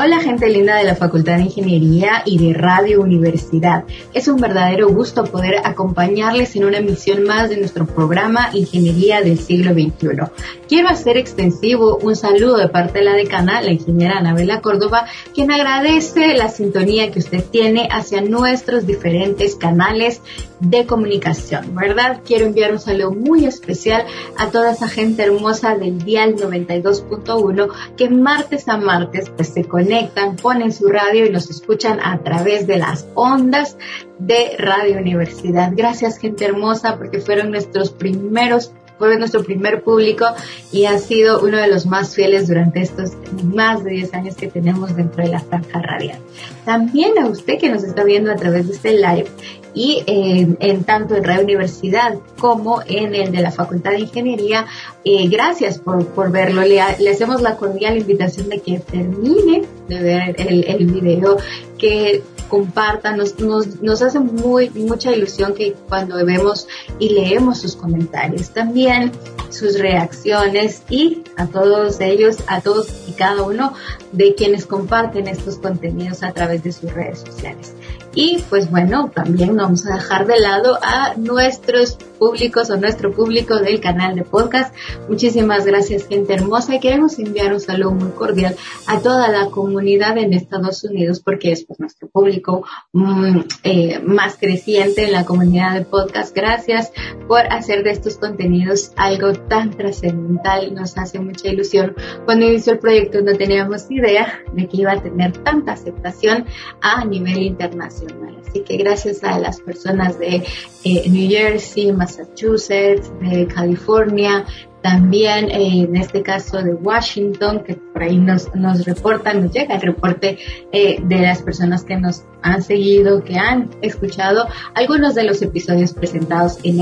Hola gente linda de la Facultad de Ingeniería y de Radio Universidad. Es un verdadero gusto poder acompañarles en una emisión más de nuestro programa Ingeniería del siglo XXI. Quiero hacer extensivo un saludo de parte de la decana, la ingeniera Anabela Córdoba, quien agradece la sintonía que usted tiene hacia nuestros diferentes canales de comunicación, ¿verdad? Quiero enviar un saludo muy especial a toda esa gente hermosa del Dial 92.1 que martes a martes pues se conectan, ponen su radio y nos escuchan a través de las ondas de Radio Universidad. Gracias gente hermosa porque fueron nuestros primeros fue nuestro primer público y ha sido uno de los más fieles durante estos más de 10 años que tenemos dentro de la franja radial. También a usted que nos está viendo a través de este live y eh, en tanto en Radio Universidad como en el de la Facultad de Ingeniería. Eh, gracias por, por verlo. Le, hacemos la cordial invitación de que termine de ver el video, que compartan, nos, nos, nos hace muy, mucha ilusión que cuando vemos y leemos sus comentarios, también sus reacciones y a todos ellos, a todos y cada uno de quienes comparten estos contenidos a través de sus redes sociales. Y pues bueno, también vamos a dejar de lado a nuestros públicos o nuestro público del canal de podcast. Muchísimas gracias, gente hermosa. Y queremos enviar un saludo muy cordial a toda la comunidad en Estados Unidos, porque es pues, nuestro público mm, eh, más creciente en la comunidad de podcast. Gracias por hacer de estos contenidos algo tan trascendental. Nos hace mucha ilusión. Cuando inició el proyecto no teníamos idea de que iba a tener tanta aceptación a nivel internacional. Así que gracias a las personas de eh, New Jersey, Massachusetts, de California, también eh, en este caso de Washington, que por ahí nos, nos reportan, nos llega el reporte eh, de las personas que nos han seguido, que han escuchado algunos de los episodios presentados en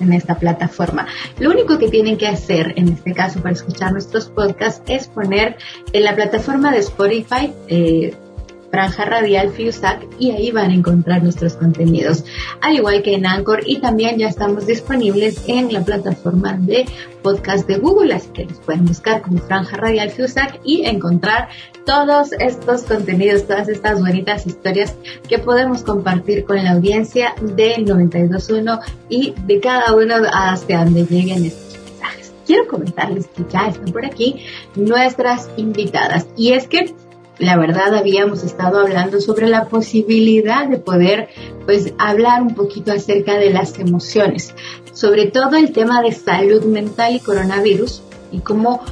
en esta plataforma. Lo único que tienen que hacer en este caso para escuchar nuestros podcasts es poner en la plataforma de Spotify, eh, Franja Radial FIUSAC y ahí van a encontrar nuestros contenidos, al igual que en Anchor y también ya estamos disponibles en la plataforma de podcast de Google, así que los pueden buscar como Franja Radial FIUSAC y encontrar todos estos contenidos, todas estas bonitas historias que podemos compartir con la audiencia del 92.1 y de cada uno hasta donde lleguen estos mensajes. Quiero comentarles que ya están por aquí nuestras invitadas y es que la verdad habíamos estado hablando sobre la posibilidad de poder pues hablar un poquito acerca de las emociones, sobre todo el tema de salud mental y coronavirus y cómo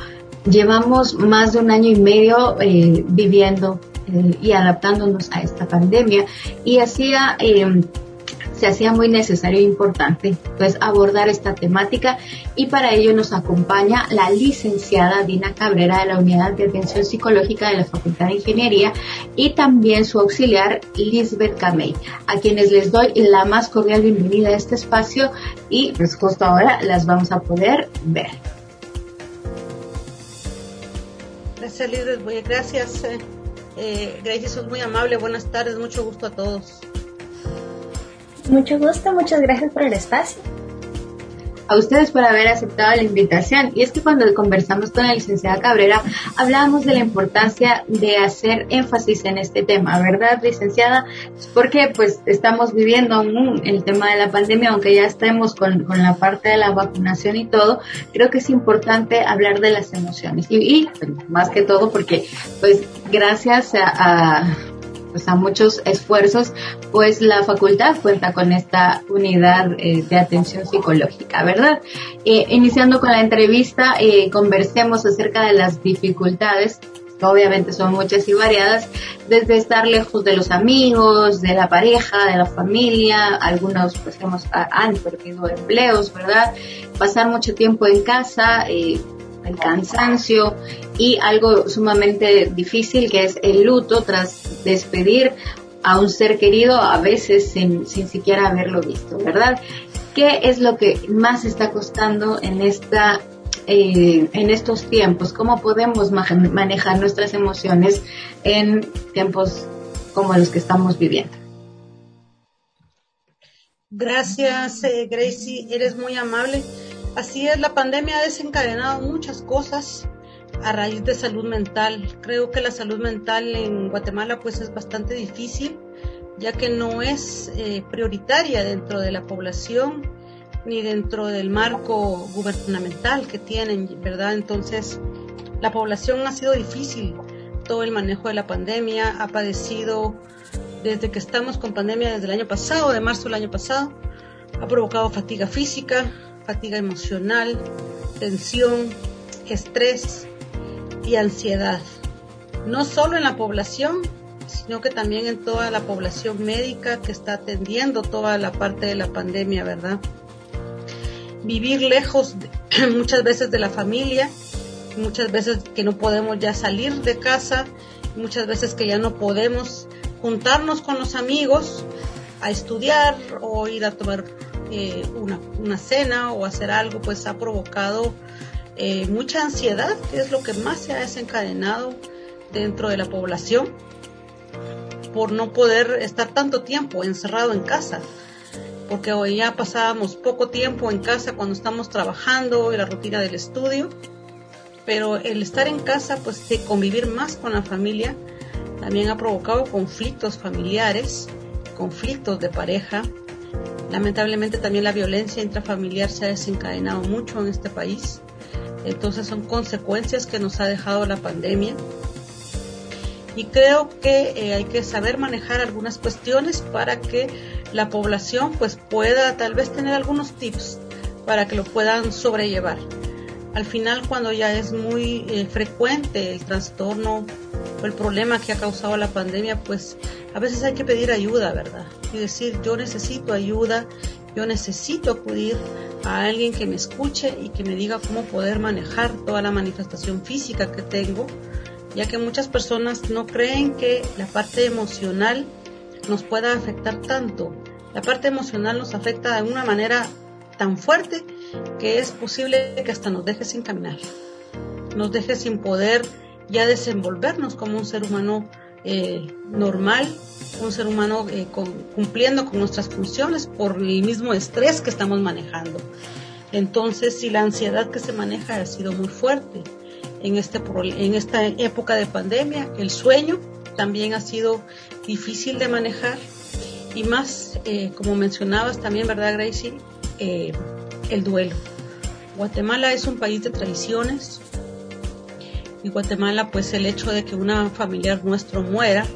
llevamos más de un año y medio eh, viviendo eh, y adaptándonos a esta pandemia. Y hacía eh, se hacía muy necesario e importante pues abordar esta temática y para ello nos acompaña la licenciada Dina Cabrera de la Unidad de Atención Psicológica de la Facultad de Ingeniería y también su auxiliar Lisbeth Camey, a quienes les doy la más cordial bienvenida a este espacio y pues justo ahora las vamos a poder ver. Gracias Lisbeth, gracias. Eh, eh, Gracias, sos muy amable, buenas tardes, mucho gusto a todos. Mucho gusto, muchas gracias por el espacio. A ustedes por haber aceptado la invitación. Y es que cuando conversamos con la licenciada Cabrera, hablábamos de la importancia de hacer énfasis en este tema, ¿verdad, licenciada? Porque pues estamos viviendo el tema de la pandemia, aunque ya estemos con, con, la parte de la vacunación y todo, creo que es importante hablar de las emociones. Y, y más que todo porque pues gracias a, a pues, a muchos esfuerzos, pues la facultad cuenta con esta unidad eh, de atención psicológica, ¿verdad? Eh, iniciando con la entrevista, eh, conversemos acerca de las dificultades obviamente son muchas y variadas, desde estar lejos de los amigos, de la pareja, de la familia, algunos pues hemos, han perdido empleos, ¿verdad? Pasar mucho tiempo en casa, eh, el cansancio y algo sumamente difícil que es el luto tras despedir a un ser querido a veces sin, sin siquiera haberlo visto, ¿verdad? ¿Qué es lo que más está costando en esta eh, en estos tiempos? ¿Cómo podemos manejar nuestras emociones en tiempos como los que estamos viviendo? Gracias, eh, Gracie, eres muy amable. Así es, la pandemia ha desencadenado muchas cosas a raíz de salud mental. Creo que la salud mental en Guatemala pues es bastante difícil, ya que no es eh, prioritaria dentro de la población ni dentro del marco gubernamental que tienen, ¿verdad? Entonces, la población ha sido difícil. Todo el manejo de la pandemia ha padecido desde que estamos con pandemia desde el año pasado, de marzo del año pasado, ha provocado fatiga física, fatiga emocional, tensión, estrés y ansiedad. No solo en la población, sino que también en toda la población médica que está atendiendo toda la parte de la pandemia, ¿verdad? Vivir lejos muchas veces de la familia, muchas veces que no podemos ya salir de casa, muchas veces que ya no podemos juntarnos con los amigos a estudiar o ir a tomar eh, una, cena o hacer algo, pues ha provocado eh, mucha ansiedad, que es lo que más se ha desencadenado dentro de la población por no poder estar tanto tiempo encerrado en casa. Porque hoy ya pasábamos poco tiempo en casa cuando estamos trabajando en la rutina del estudio, pero el estar en casa, pues de convivir más con la familia, también ha provocado conflictos familiares, conflictos de pareja. Lamentablemente también la violencia intrafamiliar se ha desencadenado mucho en este país. Entonces son consecuencias que nos ha dejado la pandemia. Y creo que eh, hay que saber manejar algunas cuestiones para que la población pues pueda tal vez tener algunos tips para que lo puedan sobrellevar. Al final cuando ya es muy eh, frecuente el trastorno el problema que ha causado la pandemia, pues a veces hay que pedir ayuda, ¿verdad? Y decir, yo necesito ayuda, yo necesito acudir a alguien que me escuche y que me diga cómo poder manejar toda la manifestación física que tengo, ya que muchas personas no creen que la parte emocional nos pueda afectar tanto. La parte emocional nos afecta de una manera tan fuerte que es posible que hasta nos deje sin caminar, nos deje sin poder ya desenvolvernos como un ser humano eh, normal, un ser humano eh, cumpliendo con nuestras funciones por el mismo estrés que estamos manejando. Entonces, si la ansiedad que se maneja ha sido muy fuerte en, este, en esta época de pandemia, el sueño también ha sido difícil de manejar y más, eh, como mencionabas también, ¿verdad, Gracie? el duelo. Guatemala es un país de tradiciones, en Guatemala, pues el hecho de que una familiar nuestro muera,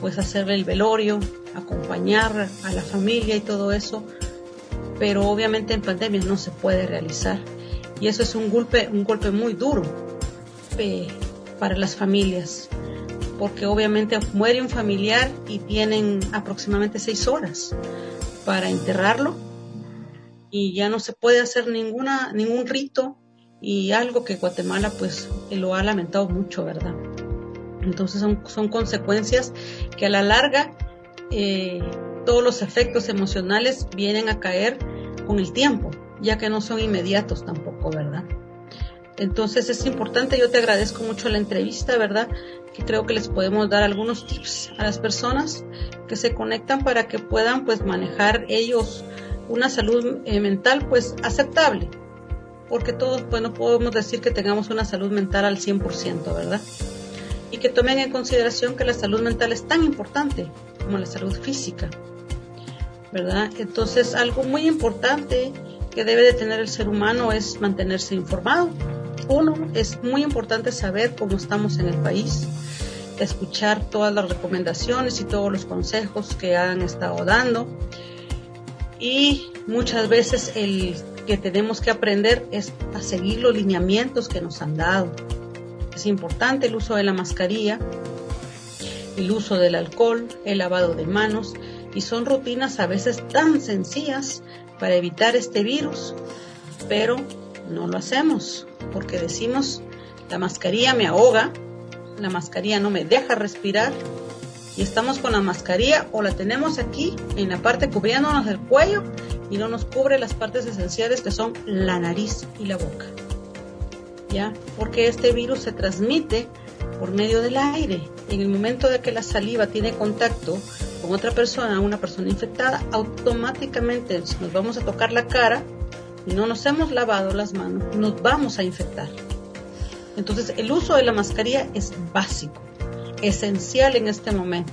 pues hacerle el velorio, acompañar a la familia y todo eso, pero obviamente en pandemia no se puede realizar. Y eso es un golpe, un golpe muy duro eh, para las familias, porque obviamente muere un familiar y tienen aproximadamente seis horas para enterrarlo y ya no se puede hacer ninguna, ningún rito y algo que Guatemala pues lo ha lamentado mucho, ¿verdad? Entonces son, son consecuencias que a la larga eh, todos los efectos emocionales vienen a caer con el tiempo, ya que no son inmediatos tampoco, ¿verdad? Entonces es importante, yo te agradezco mucho la entrevista, ¿verdad? Que creo que les podemos dar algunos tips a las personas que se conectan para que puedan pues manejar ellos una salud eh, mental pues aceptable, porque todos, pues no podemos decir que tengamos una salud mental al 100%, ¿verdad? Y que tomen en consideración que la salud mental es tan importante como la salud física, ¿verdad? Entonces, algo muy importante que debe de tener el ser humano es mantenerse informado. Uno, es muy importante saber cómo estamos en el país, escuchar todas las recomendaciones y todos los consejos que han estado dando. Y muchas veces el que tenemos que aprender es a seguir los lineamientos que nos han dado. Es importante el uso de la mascarilla, el uso del alcohol, el lavado de manos y son rutinas a veces tan sencillas para evitar este virus, pero no lo hacemos porque decimos la mascarilla me ahoga, la mascarilla no me deja respirar y estamos con la mascarilla o la tenemos aquí en la parte cubriéndonos el cuello y no nos cubre las partes esenciales que son la nariz y la boca. Porque este virus se transmite por medio del aire. En el momento de que la saliva tiene contacto con otra persona, una persona infectada, automáticamente nos vamos a tocar la cara y no nos hemos lavado las manos, nos vamos a infectar. Entonces, el uso de la mascarilla es básico, esencial en este momento,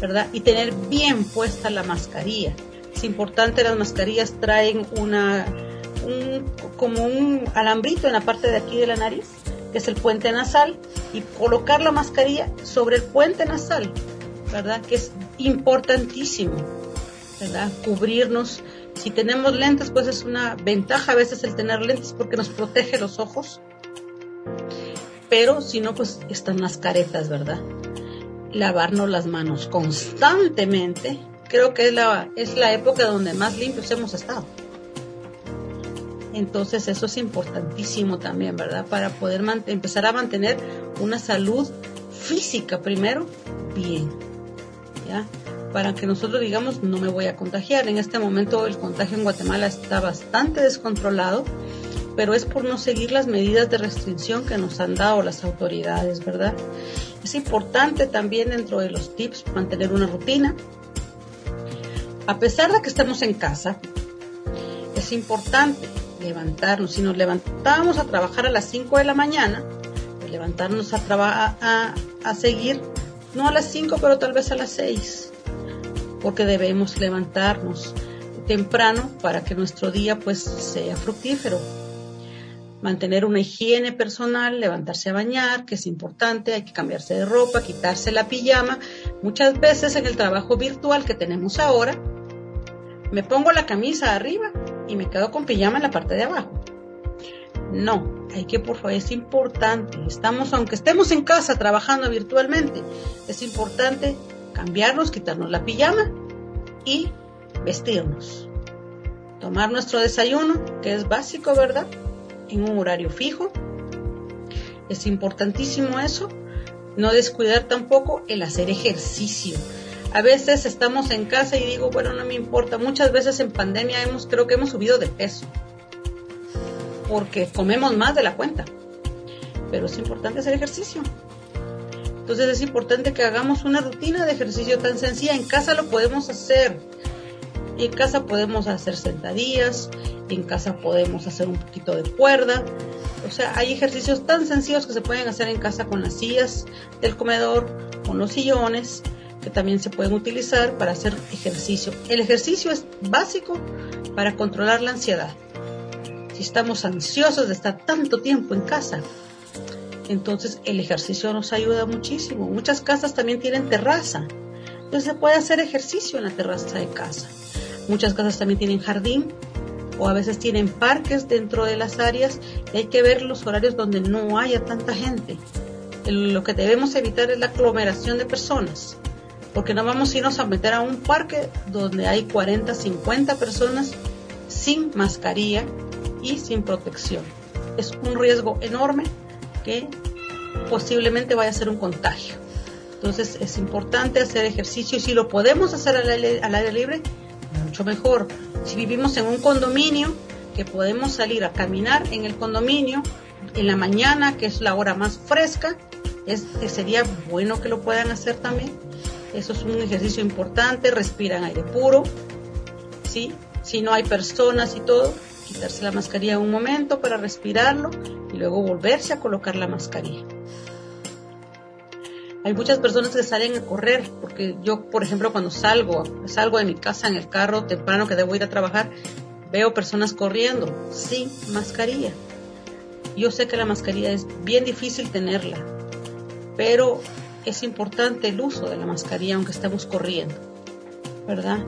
¿verdad? Y tener bien puesta la mascarilla. Es importante, las mascarillas traen una, como un alambrito en la parte de aquí de la nariz, que es el puente nasal, y colocar la mascarilla sobre el puente nasal, ¿verdad? Que es importantísimo, ¿verdad? Cubrirnos. Si tenemos lentes, pues es una ventaja a veces el tener lentes porque nos protege los ojos. Pero si no, pues están las caretas, ¿verdad? Lavarnos las manos constantemente. Creo que es la, es la época donde más limpios hemos estado. Entonces eso es importantísimo también, ¿verdad? Para poder empezar a mantener una salud física primero bien, ¿ya? Para que nosotros digamos, no me voy a contagiar. En este momento el contagio en Guatemala está bastante descontrolado, pero es por no seguir las medidas de restricción que nos han dado las autoridades, ¿verdad? Es importante también dentro de los tips mantener una rutina. A pesar de que estemos en casa, es importante levantarnos. Si nos levantamos a trabajar a las 5 de la mañana, pues levantarnos a, a, a seguir, no a las 5, pero tal vez a las 6, porque debemos levantarnos temprano para que nuestro día pues sea fructífero. Mantener una higiene personal, levantarse a bañar, que es importante, hay que cambiarse de ropa, quitarse la pijama. Muchas veces en el trabajo virtual que tenemos ahora, me pongo la camisa arriba y me quedo con pijama en la parte de abajo. No, hay que, por favor, es importante. Estamos, aunque estemos en casa trabajando virtualmente, es importante cambiarnos, quitarnos la pijama y vestirnos. Tomar nuestro desayuno, que es básico, ¿verdad? En un horario fijo. Es importantísimo eso. No descuidar tampoco el hacer ejercicio a veces estamos en casa y digo, bueno, no me importa. Muchas veces en pandemia hemos, creo que hemos subido de peso. Porque comemos más de la cuenta. Pero es importante hacer ejercicio. Entonces es importante que hagamos una rutina de ejercicio tan sencilla. En casa lo podemos hacer. En casa podemos hacer sentadillas. En casa podemos hacer un poquito de cuerda. O sea, hay ejercicios tan sencillos que se pueden hacer en casa con las sillas del comedor, con los sillones que también se pueden utilizar para hacer ejercicio. El ejercicio es básico para controlar la ansiedad. Si estamos ansiosos de estar tanto tiempo en casa, entonces el ejercicio nos ayuda muchísimo. Muchas casas también tienen terraza, entonces se puede hacer ejercicio en la terraza de casa. Muchas casas también tienen jardín o a veces tienen parques dentro de las áreas y hay que ver los horarios donde no haya tanta gente. Lo que debemos evitar es la aglomeración de personas porque no vamos a irnos a meter a un parque donde hay 40, 50 personas sin mascarilla y sin protección. Es un riesgo enorme que posiblemente vaya a ser un contagio. Entonces es importante hacer ejercicio y si lo podemos hacer al aire, libre, mucho mejor. Si vivimos en un condominio, que podemos salir a caminar en el condominio en la mañana, que es la hora más fresca, es, sería bueno que lo puedan hacer también eso es un ejercicio importante, respiran aire puro, ¿sí? Si no hay personas y todo, quitarse la mascarilla un momento para respirarlo y luego volverse a colocar la mascarilla. Hay muchas personas que salen a correr, porque yo, por ejemplo, cuando salgo, salgo de mi casa en el carro temprano que debo ir a trabajar, veo personas corriendo sin mascarilla. Yo sé que la mascarilla es bien difícil tenerla, pero es importante el uso de la mascarilla aunque estemos corriendo, ¿verdad?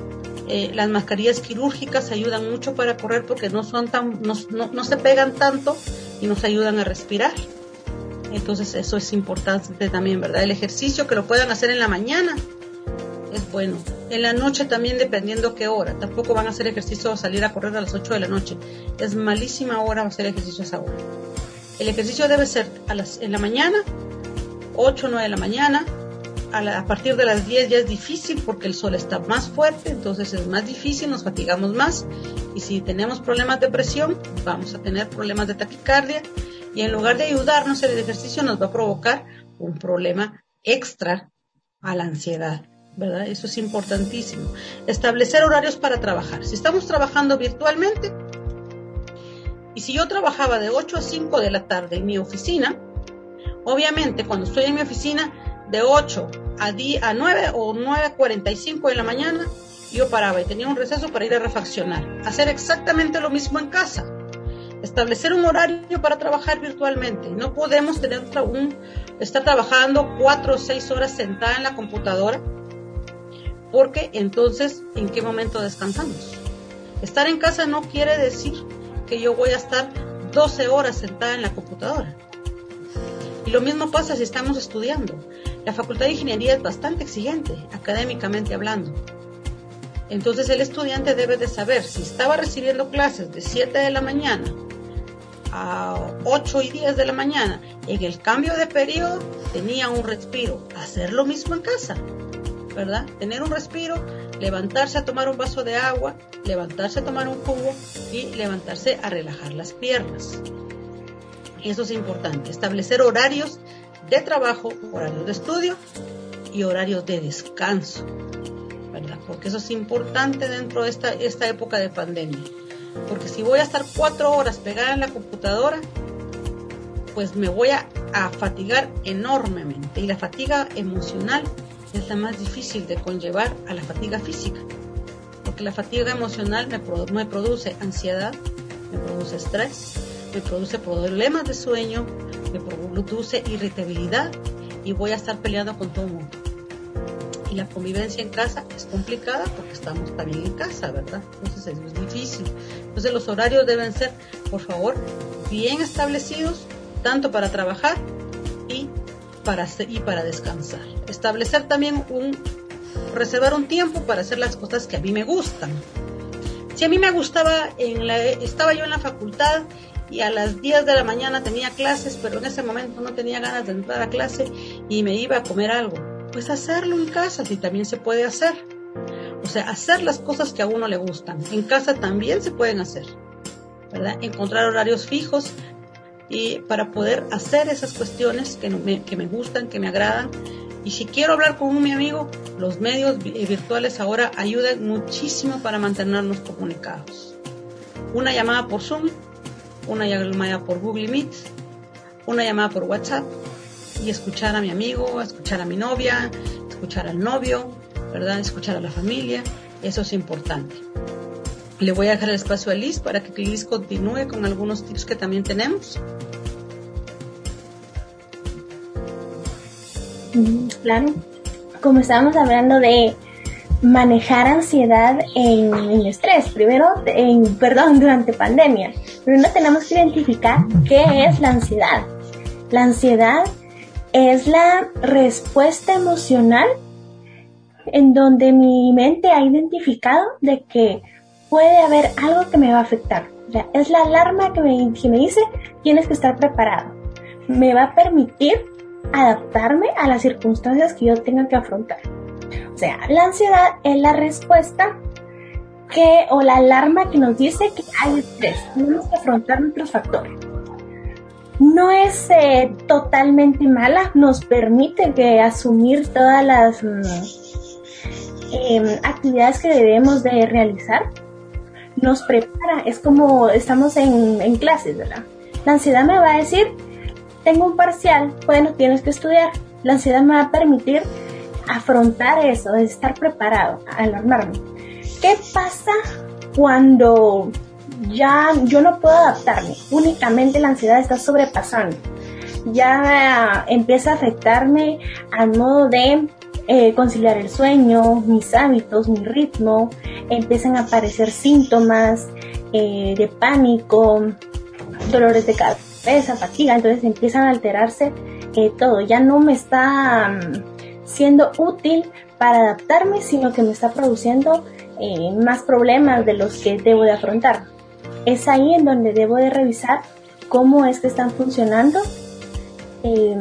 Eh, las mascarillas quirúrgicas ayudan mucho para correr porque no son tan, no, no, se pegan tanto y nos ayudan a respirar. Entonces eso es importante también, ¿verdad? El ejercicio que lo puedan hacer en la mañana es bueno. En la noche también dependiendo qué hora. Tampoco van a hacer ejercicio o salir a correr a las 8 de la noche. Es malísima hora hacer ejercicio a esa hora. El ejercicio debe ser en la mañana 8 o 9 de la mañana. A, partir de las 10 ya es difícil porque el sol está más fuerte, entonces es más difícil, nos fatigamos más y si tenemos problemas de presión, vamos a tener problemas de taquicardia y en lugar de ayudarnos el ejercicio nos va a provocar un problema extra a la ansiedad. ¿verdad? Eso es importantísimo. Establecer horarios para trabajar. Si estamos trabajando virtualmente, y si yo trabajaba de 8 a 5 de la tarde en mi oficina, Obviamente, cuando estoy en mi oficina, de 8 a, a 9 o 9.45 de la mañana, yo paraba y tenía un receso para ir a refaccionar. Hacer exactamente lo mismo en casa. Establecer un horario para trabajar virtualmente. No podemos tener un, estar trabajando 4 o 6 horas sentada en la computadora porque entonces, ¿en qué momento descansamos? Estar en casa no quiere decir que yo voy a estar 12 horas sentada en la computadora. Y lo mismo pasa si estamos estudiando. La Facultad de Ingeniería es bastante exigente, académicamente hablando. Entonces el estudiante debe de saber si estaba recibiendo clases de 7 de la mañana a 8 y 10 de la mañana, en el cambio de periodo tenía un respiro. Hacer lo mismo en casa, ¿verdad? Tener un respiro, levantarse a tomar un vaso de agua, levantarse a tomar un jugo y levantarse a relajar las piernas. Eso es importante, establecer horarios de trabajo, horarios de estudio y horarios de descanso. Porque eso es importante dentro de esta, esta época de pandemia. Porque si voy a estar cuatro horas pegada en la computadora, pues me voy a, fatigar enormemente. Y la fatiga emocional es la más difícil de conllevar a la fatiga física. Porque la fatiga emocional me, me produce ansiedad, me produce estrés, me produce problemas de sueño, me produce irritabilidad y voy a estar peleando con todo el mundo y la convivencia en casa es complicada porque estamos también en casa, ¿verdad? Entonces es difícil. Entonces los horarios deben ser, por favor, bien establecidos, tanto para trabajar y para, y para descansar. Establecer también un, reservar un tiempo para hacer las cosas que a mí me gustan. Si a mí me gustaba, en la, estaba yo en la facultad y a las 10 de la mañana tenía clases, pero en ese momento no tenía ganas de entrar a clase y me iba a comer algo pues hacerlo en casa, si también se puede hacer. O sea, hacer las cosas que a uno le gustan. En casa también se pueden hacer, ¿verdad? Encontrar horarios fijos y para poder hacer esas cuestiones que me, que me gustan, que me agradan. Y si quiero hablar con un mi amigo, los medios eh, virtuales ahora ayudan muchísimo para mantenernos comunicados. Una llamada por Zoom, una llamada por Google Meet, una llamada por WhatsApp, y escuchar a mi amigo, escuchar a mi novia, escuchar al novio, ¿verdad? Escuchar a la familia, eso es importante. Le voy a dejar el espacio a Liz para que Liz continúe con algunos tips que también tenemos. Claro, como estábamos hablando de manejar ansiedad en, en, estrés, primero, perdón, durante pandemia. Primero tenemos que identificar qué es la ansiedad. La ansiedad es la respuesta emocional en donde mi mente ha identificado de que puede haber algo que me va a afectar. es la alarma que me, que me dice tienes que estar preparado. Me va a permitir adaptarme a las circunstancias que yo tenga que afrontar. O sea, la ansiedad es la respuesta que o la alarma que nos dice que hay estrés, tenemos que afrontar nuestros factores no es eh, totalmente mala, nos permite que asumir todas las mm, em, actividades que debemos de realizar, nos prepara, es como estamos en, en clases, ¿verdad? La ansiedad me va a decir, tengo un parcial, bueno, tienes que estudiar. La ansiedad me va a permitir afrontar eso, estar preparado, alarmarme. ¿Qué pasa cuando ya yo no puedo adaptarme, únicamente la ansiedad está sobrepasando. Ya empieza a afectarme al modo de eh, conciliar el sueño, mis hábitos, mi ritmo, empiezan a aparecer síntomas eh, de pánico, dolores de cabeza, fatiga, entonces empiezan a alterarse eh, todo, ya no me está mm, siendo útil para adaptarme, sino que me está produciendo más problemas de los que debo de afrontar es ahí en donde debo de revisar cómo es que están funcionando, eh,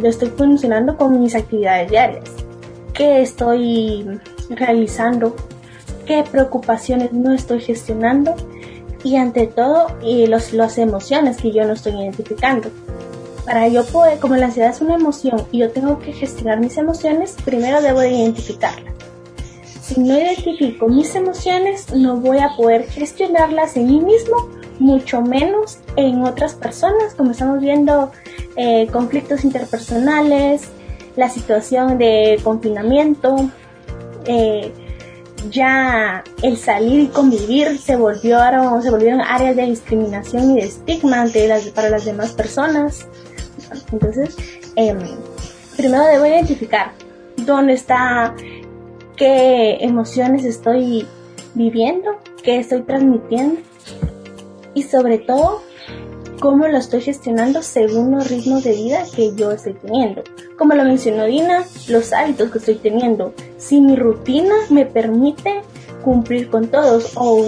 lo estoy funcionando con mis actividades diarias, qué estoy realizando, qué preocupaciones no estoy gestionando y ante todo y los, las emociones que yo no estoy identificando. Para yo poder, como la ansiedad es una emoción y yo tengo que gestionar mis emociones, primero debo de identificarlas si no identifico mis emociones, no voy a poder gestionarlas en mí mismo, mucho menos en otras personas, como estamos viendo eh, conflictos interpersonales, la situación de confinamiento, eh, ya el salir y convivir se volvieron, se volvieron áreas de discriminación y de estigma ante las, para las demás personas. Entonces, em, primero debo identificar dónde está, qué emociones estoy viviendo, qué estoy transmitiendo y sobre todo cómo lo estoy gestionando según los ritmos de vida que yo estoy teniendo. Como lo mencionó Dina, los hábitos que estoy teniendo. Si mi rutina me permite cumplir con todos o,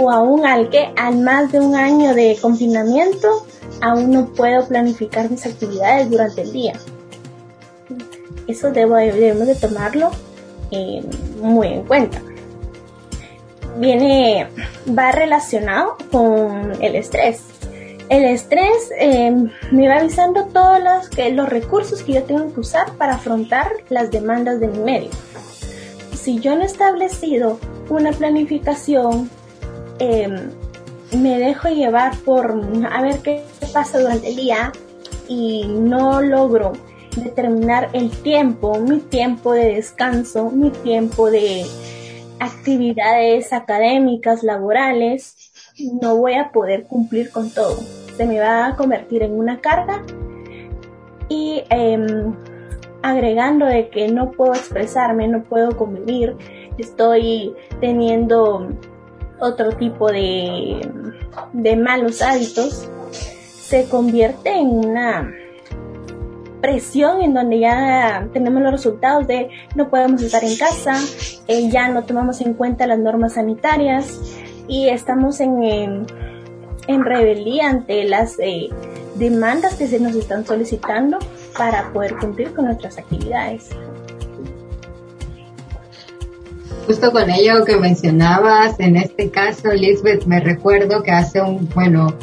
o aún al que al más de un año de confinamiento, aún no puedo planificar mis actividades durante el día. Eso debemos de tomarlo eh, muy en cuenta viene, va relacionado con el estrés. El estrés eh, me va avisando todos los, que, los recursos que yo tengo que usar para afrontar las demandas de mi medio. Si yo no he establecido una planificación, em, me dejo llevar por a ver qué pasa durante el día y no logro determinar el tiempo, mi tiempo de descanso, mi tiempo de, actividades académicas, laborales, no voy a poder cumplir con todo. Se me va a convertir en una carga y em, agregando de que no puedo expresarme, no puedo convivir, estoy teniendo otro tipo de, de malos hábitos, se convierte en una presión en donde ya tenemos los resultados de no podemos estar en casa, eh, ya no tomamos en cuenta las normas sanitarias y estamos en, en, rebeldía ante las eh, demandas que se nos están solicitando para poder cumplir con nuestras actividades. Justo con ello que mencionabas, en este caso, Lisbeth, me recuerdo que hace un, bueno,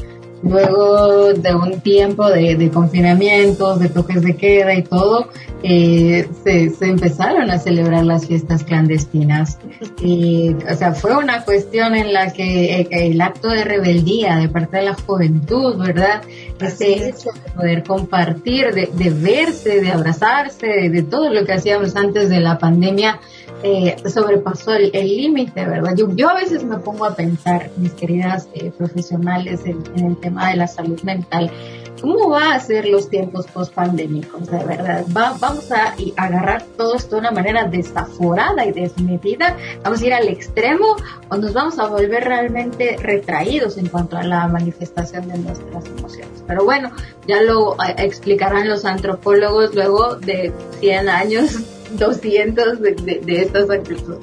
luego de un tiempo de, de confinamientos, de toques de queda y todo, eh, se, se, empezaron a celebrar las fiestas clandestinas. Y, o sea, fue una cuestión en la que eh, el, acto de rebeldía de parte de la juventud, ¿verdad? Ese hecho de poder compartir, de, de verse, de abrazarse, de todo lo que hacíamos antes de la pandemia, eh, sobrepasó el límite, ¿verdad? Yo, yo a veces me pongo a pensar, mis queridas eh, profesionales, en, el tema de la salud mental, ¿cómo va a ser los tiempos post pandémicos, de verdad? Va, vamos a agarrar todo esto de una manera desaforada y desmedida, vamos a ir al extremo o nos vamos a volver realmente retraídos en cuanto a la manifestación de nuestras emociones. Pero bueno, ya lo eh, explicarán los antropólogos luego de 100 años 200 de, de, de estos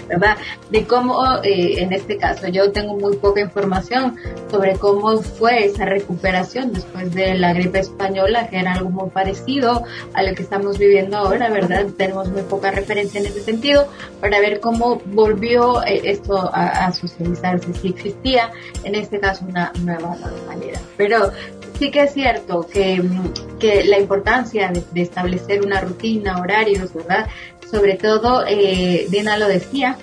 ¿verdad? De cómo, eh, en este caso, yo tengo muy poca información sobre cómo fue esa recuperación después de la gripe española, que era algo muy parecido a lo que estamos viviendo ahora, ¿verdad? Tenemos muy poca referencia en ese sentido para ver cómo volvió eh, esto a, a socializarse, si existía, en este caso, una nueva normalidad. Pero sí que es cierto que, que la importancia de, de, establecer una rutina, horarios, ¿verdad? Sobre todo, eh, Dina lo decía,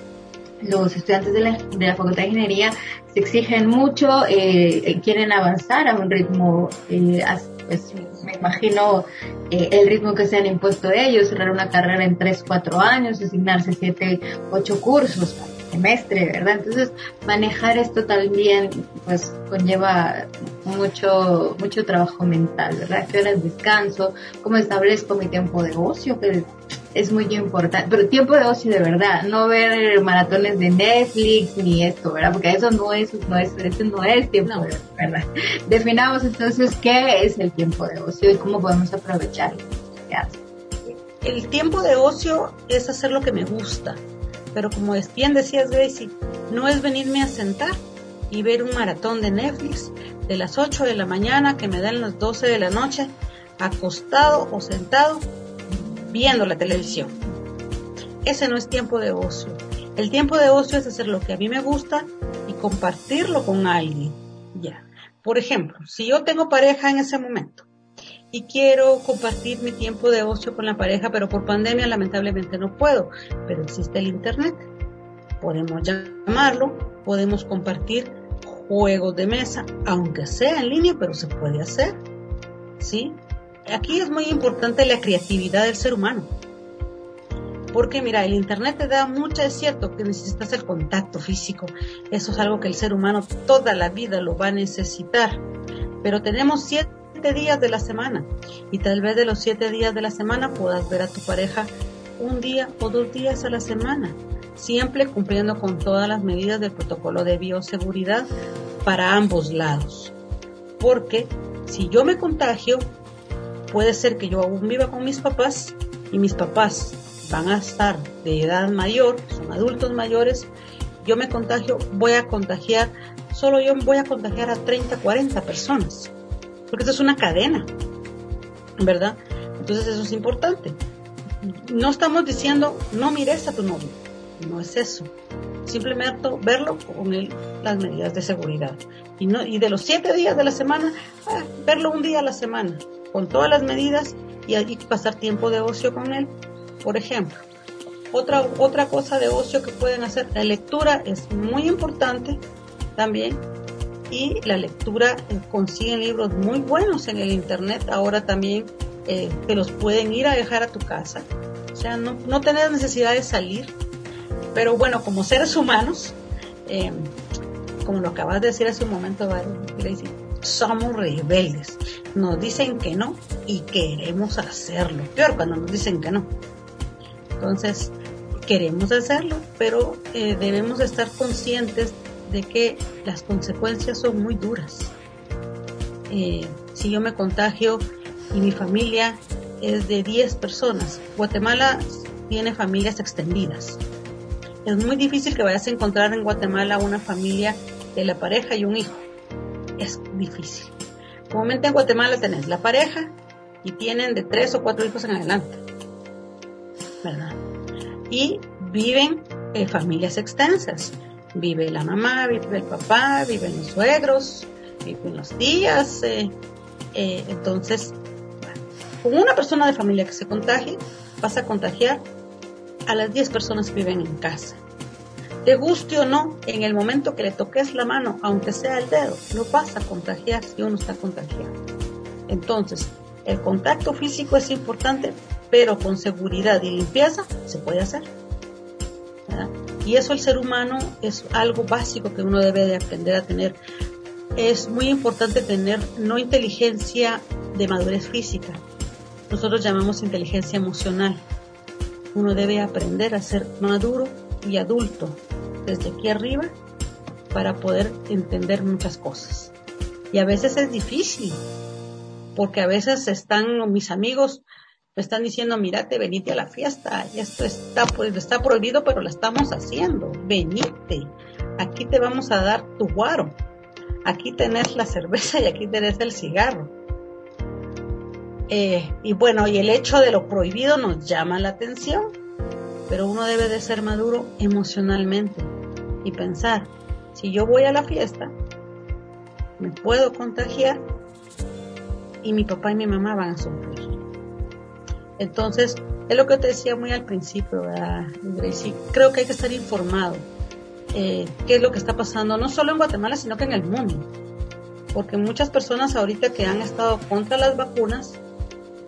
los estudiantes de la, de la Facultad de Ingeniería se exigen mucho, eh, quieren avanzar a un ritmo, eh, pues, me imagino eh, el ritmo que se han impuesto ellos, cerrar una carrera en 3, 4 años, asignarse 7, 8 cursos semestre, ¿verdad? Entonces, manejar esto también, pues, conlleva mucho, mucho trabajo mental, ¿verdad? ¿Qué horas descanso? ¿Cómo establezco mi tiempo de ocio? Que es muy importante, pero tiempo de ocio de verdad, no ver maratones de Netflix ni esto, ¿verdad? Porque eso no es, no es, eso no es tiempo de ¿verdad? Definamos entonces qué es el tiempo de ocio y cómo podemos aprovecharlo. El tiempo de ocio es hacer lo que me gusta, pero como bien decías Gracie, no es venirme a sentar y ver un maratón de Netflix de las 8 de la mañana que me dan las 12 de la noche, acostado o sentado viendo la televisión. Ese no es tiempo de ocio. El tiempo de ocio es hacer lo que a mí me gusta y compartirlo con alguien. Ya. Por ejemplo, si yo tengo pareja en ese momento y quiero compartir mi tiempo de ocio con la pareja, pero por pandemia lamentablemente no puedo, pero existe el internet. Podemos llamarlo, podemos compartir juegos de mesa, aunque sea en línea, pero se puede hacer. ¿Sí? Aquí es muy importante la creatividad del ser humano. Porque mira, el Internet te da mucho, es cierto que necesitas el contacto físico. Eso es algo que el ser humano toda la vida lo va a necesitar. Pero tenemos siete días de la semana y tal vez de los siete días de la semana puedas ver a tu pareja un día o dos días a la semana, siempre cumpliendo con todas las medidas del protocolo de bioseguridad para ambos lados. Porque si yo me contagio, puede ser que yo aún viva con mis papás y mis papás van a estar de edad mayor, son adultos mayores, yo me contagio, voy a contagiar, solo yo voy a contagiar a 30, 40 personas, porque esto es una cadena, ¿verdad? Entonces eso es importante. No estamos diciendo, no mires a tu novio, no es eso. Simplemente verlo con las medidas de seguridad. Y, no, de los siete días de la semana, ah, verlo un día a la semana, con todas las medidas y, y pasar tiempo de ocio con él por ejemplo. Otra, otra cosa de ocio que pueden hacer, la lectura es muy importante también y la lectura eh, consiguen libros muy buenos en el internet ahora también eh, te los pueden ir a dejar a tu casa o sea no, no tener necesidad de salir pero bueno como seres humanos eh, como lo acabas de decir hace un momento Gracie, somos rebeldes nos dicen que no y queremos hacerlo peor cuando nos dicen que no entonces, queremos hacerlo, pero eh, debemos estar conscientes de que las consecuencias son muy duras. Eh, si yo me contagio y mi familia es de 10 personas, Guatemala tiene familias extendidas. Es muy difícil que vayas a encontrar en Guatemala una familia de la pareja y un hijo. Es difícil. Comúnmente en Guatemala tenés la pareja y tienen de tres o cuatro hijos en adelante. ¿verdad? Y viven en familias extensas. Vive la mamá, vive el papá, viven los suegros, viven las tías. Eh, eh, entonces, con una persona de familia que se contagie, vas a contagiar a las 10 personas que viven en casa. Te guste o no, en el momento que le toques la mano, aunque sea el dedo, lo vas a contagiar si uno está contagiado. Entonces, el contacto físico es importante, pero con seguridad y limpieza se puede hacer. Y eso el ser humano es algo básico que uno debe de aprender a tener. Es muy importante tener no inteligencia de madurez física, nosotros llamamos inteligencia emocional. Uno debe aprender a ser maduro y adulto desde aquí arriba para poder entender muchas cosas. Y a veces es difícil, porque a veces están mis amigos me están diciendo, mírate, venite a la fiesta, esto está, pues, está prohibido, pero lo estamos haciendo, venite, aquí te vamos a dar tu guaro, aquí tenés la cerveza y aquí tenés el cigarro. Eh, y bueno, y el hecho de lo prohibido nos llama la atención, pero uno debe de ser maduro emocionalmente y pensar, si yo voy a la fiesta, me puedo contagiar y mi papá y mi mamá van a sufrir. Entonces, es lo que te decía muy al principio, ¿verdad? Creo que hay que estar informado eh, qué es lo que está pasando, no solo en Guatemala, sino que en el mundo. Porque muchas personas ahorita que han estado contra las vacunas,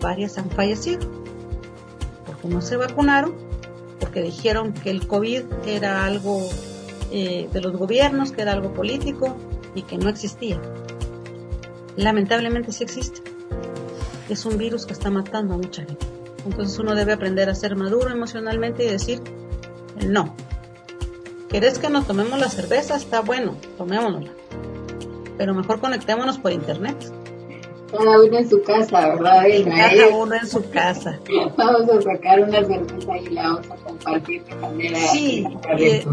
varias han fallecido. Porque no se vacunaron, porque dijeron que el COVID era algo eh, de los gobiernos, que era algo político y que no existía. Lamentablemente sí existe. Es un virus que está matando a mucha gente. Entonces uno debe aprender a ser maduro emocionalmente y decir no. ¿Querés que nos tomemos la cerveza? Está bueno, tomémonosla. Pero mejor conectémonos por internet. Cada uno en su casa, ¿verdad? Cada uno en su casa. Vamos a sacar una cerveza y la vamos a compartir de manera. Sí. Eh,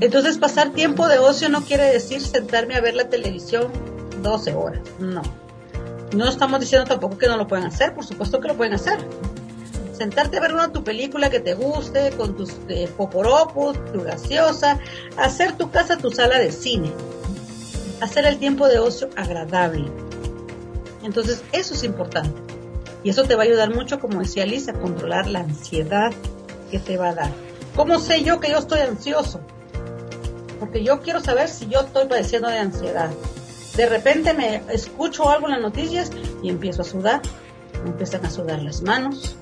entonces pasar tiempo de ocio no quiere decir sentarme a ver la televisión 12 horas. No. No estamos diciendo tampoco que no lo pueden hacer, por supuesto que lo pueden hacer sentarte a ver una tu película que te guste, con tus eh, poporopos, tu gaseosa, hacer tu casa tu sala de cine, hacer el tiempo de ocio agradable. Entonces, eso es importante. Y eso te va a ayudar mucho, como decía Lisa, a controlar la ansiedad que te va a dar. ¿Cómo sé yo que yo estoy ansioso? Porque yo quiero saber si yo estoy padeciendo de ansiedad. De repente me escucho algo en las noticias y empiezo a sudar, empiezan a sudar las manos,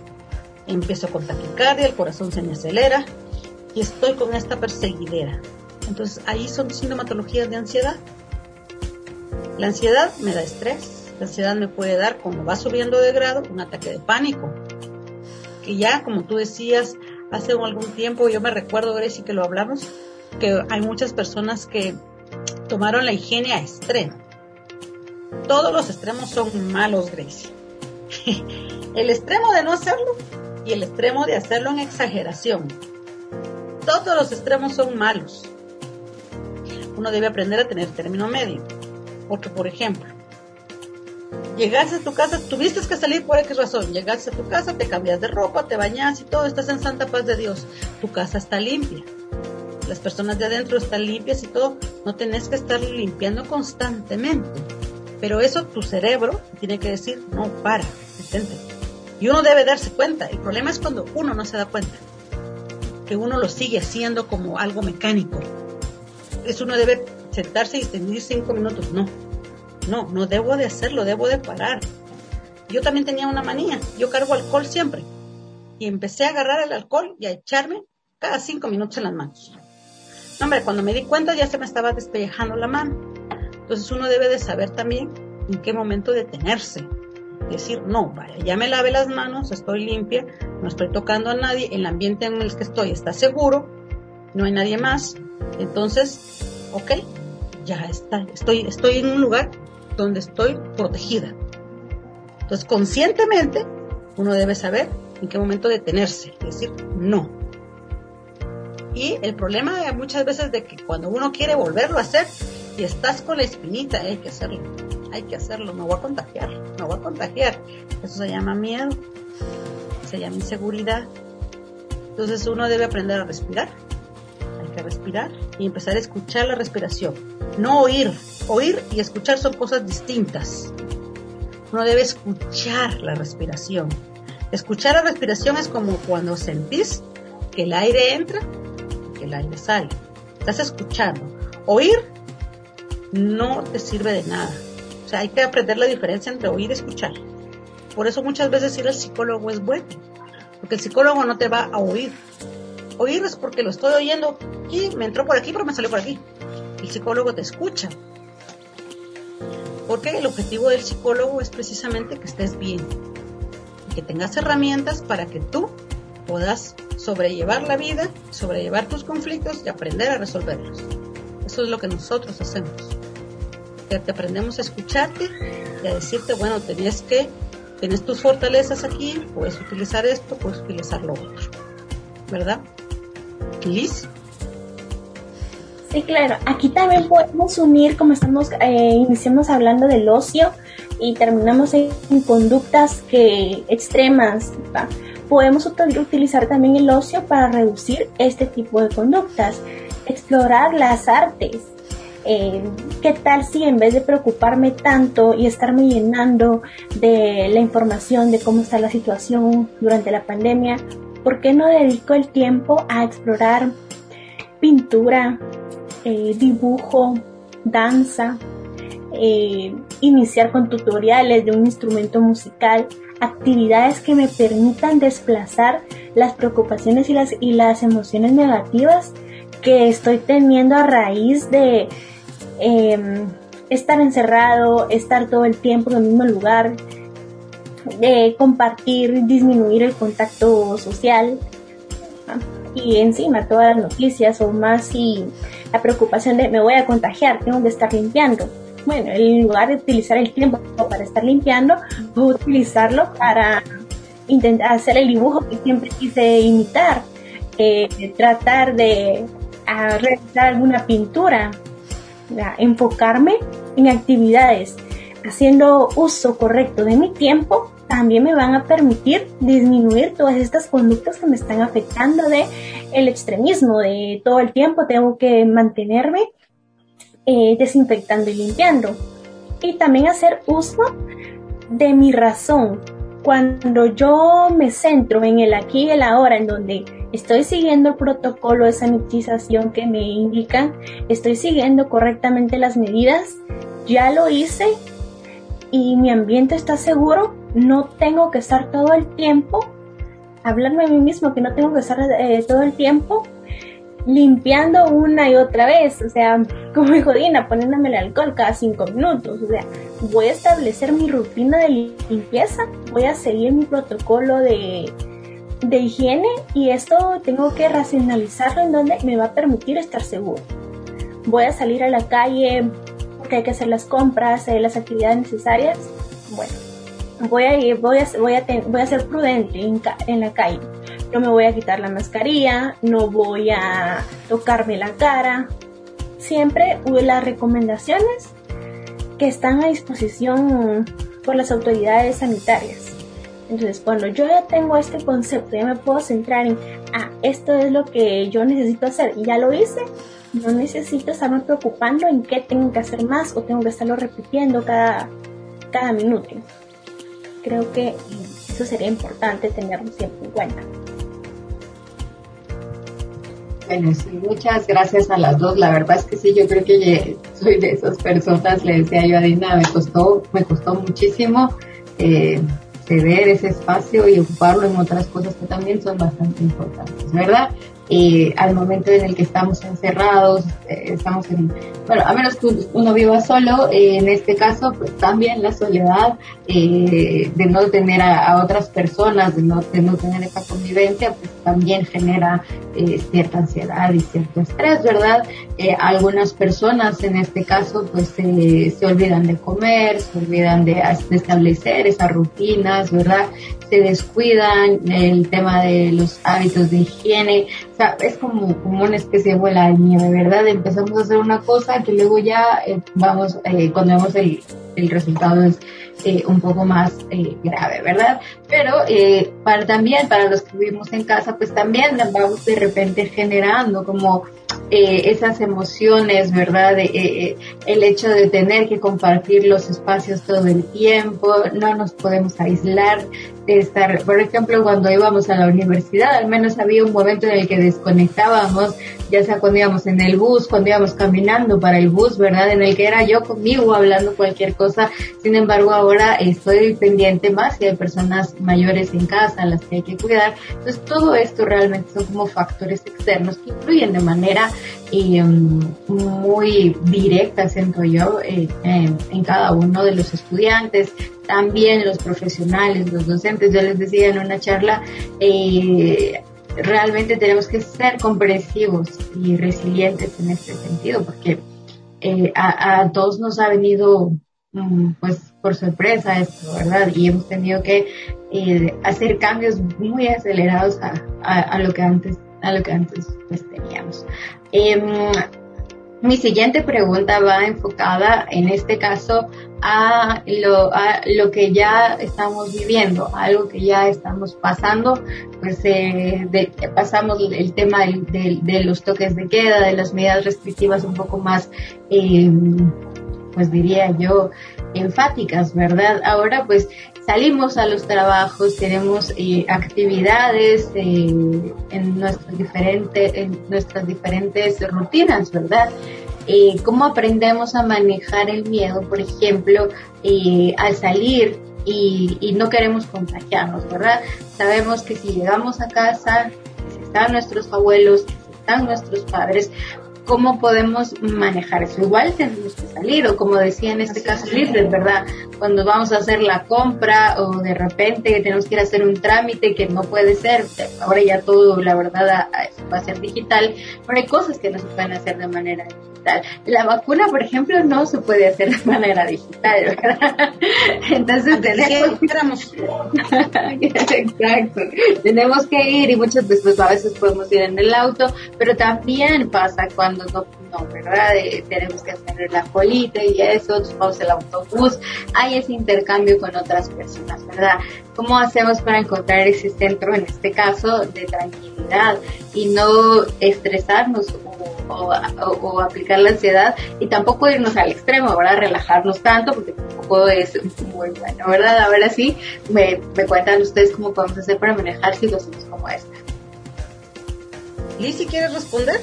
empiezo con taquicardia, el corazón se me acelera y estoy con esta perseguidera. Entonces ahí son sintomatologías de ansiedad. La ansiedad me da estrés, la ansiedad me puede dar cuando va subiendo de grado un ataque de pánico, que ya como tú decías hace algún tiempo, yo me recuerdo, Gracie, que lo hablamos, que hay muchas personas que tomaron la higiene a extremo. Todos los extremos son malos, Gracie. el extremo de no hacerlo y el extremo de hacerlo en exageración. Todos los extremos son malos. Uno debe aprender a tener término medio. Porque, por ejemplo, llegaste a tu casa, tuviste que salir por X razón, llegaste a tu casa, te cambias de ropa, te bañas y todo, estás en santa paz de Dios. Tu casa está limpia. Las personas de adentro están limpias y todo. No tenés que estar limpiando constantemente. Pero eso tu cerebro tiene que decir, no, para, detente. Y uno debe darse cuenta. El problema es cuando uno no se da cuenta. Que uno lo sigue haciendo como algo mecánico. Eso uno debe sentarse y tener cinco minutos. No, no, no debo de hacerlo, debo de parar. Yo también tenía una manía. Yo cargo alcohol siempre. Y empecé a agarrar el alcohol y a echarme cada cinco minutos en las manos. hombre, cuando me di cuenta ya se me estaba despellejando la mano. Entonces uno debe de saber también en qué momento detenerse decir, no, vaya, ya me lave las manos, estoy limpia, no estoy tocando a nadie, el ambiente en el que estoy está seguro, no hay nadie más, entonces, ok, ya está, estoy, estoy en un lugar donde estoy protegida. Entonces, conscientemente, uno debe saber en qué momento detenerse, decir, no. Y el problema muchas veces de que cuando uno quiere volverlo a hacer y estás con la espinita, hay que hacerlo hay que hacerlo, me voy a contagiar, me voy a contagiar. Eso se llama miedo, se llama inseguridad. Entonces uno debe aprender a respirar, hay que respirar y empezar a escuchar la respiración, no oír. Oír y escuchar son cosas distintas. Uno debe escuchar la respiración. Escuchar la respiración es como cuando sentís que el aire entra y que el aire sale. Estás escuchando. Oír no te sirve de nada hay que aprender la diferencia entre oír y escuchar. Por eso muchas veces ir al psicólogo es bueno, porque el psicólogo no te va a oír. Oír es porque lo estoy oyendo y me entró por aquí, pero me salió por aquí. El psicólogo te escucha. Porque el objetivo del psicólogo es precisamente que estés bien, que tengas herramientas para que tú puedas sobrellevar la vida, sobrellevar tus conflictos y aprender a resolverlos. Eso es lo que nosotros hacemos te aprendemos a escucharte y a decirte, bueno, tenías que, tienes tus fortalezas aquí, puedes utilizar esto, puedes utilizar lo otro. ¿Verdad? Liz. Sí, claro. Aquí también podemos unir, como estamos, eh, iniciamos hablando del ocio y terminamos en, conductas que extremas. Podemos utilizar también el ocio para reducir este tipo de conductas. Explorar las artes, eh, ¿qué tal si en vez de preocuparme tanto y estarme llenando de la información de cómo está la situación durante la pandemia, ¿por qué no dedico el tiempo a explorar pintura, eh, dibujo, danza, eh, iniciar con tutoriales de un instrumento musical, actividades que me permitan desplazar las preocupaciones y las, y las emociones negativas que estoy teniendo a raíz de Em, estar encerrado, estar todo el tiempo en el mismo lugar, de compartir, disminuir el contacto social y encima todas las noticias o más y la preocupación de me voy a contagiar, tengo que estar limpiando. Bueno, en lugar de utilizar el tiempo para estar limpiando, puedo utilizarlo para intentar hacer el dibujo que siempre quise imitar, eh, tratar de realizar alguna pintura enfocarme en actividades haciendo uso correcto de mi tiempo también me van a permitir disminuir todas estas conductas que me están afectando de el extremismo de todo el tiempo tengo que mantenerme eh, desinfectando y limpiando. Y también hacer uso de mi razón. Cuando yo me centro en el aquí y el ahora en donde estoy siguiendo el protocolo de sanitización que me indican, estoy siguiendo correctamente las medidas, ya lo hice y mi ambiente está seguro, no tengo que estar todo el tiempo, hablarme a mí mismo que no tengo que estar eh, todo el tiempo limpiando una y otra vez, o sea, como dijo Dina, poniéndome el alcohol cada cinco minutos, o sea, voy a establecer mi rutina de limpieza, voy a seguir mi protocolo de, de higiene y esto tengo que racionalizarlo en donde me va a permitir estar seguro. Voy a salir a la calle porque hay que hacer las compras, hacer las actividades necesarias. Bueno, voy a ir, voy a, voy a, voy a ser prudente en, en la calle no me voy a quitar la mascarilla, no voy a tocarme la cara. Siempre las recomendaciones que están a disposición por las autoridades sanitarias. Entonces, cuando yo ya tengo este concepto, ya me puedo centrar en, ah, esto es lo que yo necesito hacer y ya lo hice, no necesito estarme preocupando en qué tengo que hacer más o tengo que estarlo repitiendo cada, cada minuto. Creo que eso sería importante tenerlo siempre en cuenta. Bueno, sí, muchas gracias a las dos. La verdad es que sí, yo creo que soy de esas personas, le decía yo a Dina, me costó, me costó muchísimo eh, ceder ese espacio y ocuparlo en otras cosas que también son bastante importantes, ¿verdad? Eh, al momento en el que estamos encerrados, eh, estamos en, bueno, a menos que uno viva solo, eh, en este caso, pues también la soledad eh, de no tener a, otras personas, de no, de no tener esa convivencia, pues también genera cierta ansiedad y cierto estrés, ¿verdad? algunas personas en este caso, pues se olvidan de comer, se olvidan de establecer esas rutinas, ¿verdad? Se descuidan el tema de los hábitos de higiene, o sea, es como, como una especie de bola de nieve, ¿verdad? Empezamos a hacer una cosa que luego ya eh, vamos, eh, cuando vemos el, el resultado es eh, un poco más grave, ¿verdad? Pero para también, para los que vivimos en casa, pues también vamos de repente generando como eh, esas emociones, ¿verdad? Eh, eh, el hecho de tener que compartir los espacios todo el tiempo, no nos podemos aislar estar, por ejemplo, cuando íbamos a la universidad, al menos había un momento en el que desconectábamos, ya sea cuando íbamos en el bus, cuando íbamos caminando para el bus, ¿verdad? En el que era yo conmigo hablando cualquier cosa, sin embargo ahora estoy pendiente más y hay personas mayores en casa, las que hay que cuidar, entonces todo esto realmente son como factores externos que influyen de manera um, muy directa, siento yo, eh, en, cada uno de los estudiantes, también los profesionales, los docentes. Yo les decía en una charla, eh, realmente tenemos que ser comprensivos y resilientes en este sentido, porque eh, a, todos nos ha venido mm, pues por sorpresa esto, ¿verdad? Y hemos tenido que hacer cambios muy acelerados a, lo que antes a lo que antes pues, teníamos. Em, mi siguiente pregunta va enfocada en este caso a lo, a lo que ya estamos viviendo, algo que ya estamos pasando, pues eh, pasamos el tema de, los toques de queda, de las medidas restrictivas un poco más, eh, pues diría yo, enfáticas, ¿verdad? Ahora pues salimos a los trabajos, tenemos eh, actividades eh, en, en nuestras diferentes rutinas, ¿verdad? Eh, ¿Cómo aprendemos a manejar el miedo, por ejemplo, al salir y, no queremos contagiarnos, ¿verdad? Sabemos que si llegamos a casa, si están nuestros abuelos, están nuestros padres, cómo podemos manejar eso. Igual tenemos que salir, o como decía en este caso Libre, ¿verdad? Cuando vamos a hacer la compra o de repente tenemos que ir a hacer un trámite que no puede ser, ahora ya todo, la verdad, va a ser digital, pero hay cosas que no se pueden hacer de manera digital. La vacuna, por ejemplo, no se puede hacer de manera digital, ¿verdad? Entonces tenemos Exacto. Tenemos que ir y muchas veces a veces podemos ir en el auto, pero también pasa cuando no, no ¿verdad? Tenemos que hacer la colita y eso, tomamos el autobús, hay ese intercambio con otras personas, ¿verdad? ¿Cómo hacemos para encontrar ese centro, en este caso, de tranquilidad y no estresarnos o, aplicar la ansiedad y tampoco irnos al extremo, ¿verdad? Relajarnos tanto porque tampoco es muy bueno, ¿verdad? Ahora sí, me, me cuentan ustedes cómo podemos hacer para manejar situaciones como esta. Lizzie, ¿quieres responder?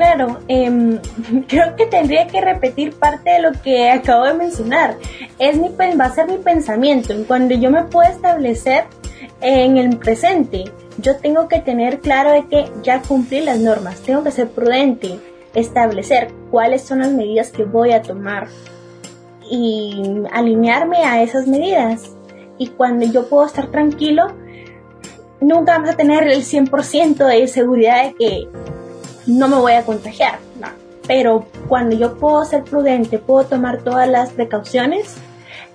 Claro, em, creo que tendría que repetir parte de lo que acabo de mencionar. es mi, va a ser mi pensamiento. Cuando yo me puedo establecer en el presente, yo tengo que tener claro de que ya cumplí las normas, tengo que ser prudente, establecer cuáles son las medidas que voy a tomar y alinearme a esas medidas. Y cuando yo puedo estar tranquilo, nunca vamos a tener el 100% de seguridad de que no me voy a contagiar. Pero cuando yo puedo ser prudente, puedo tomar todas las precauciones,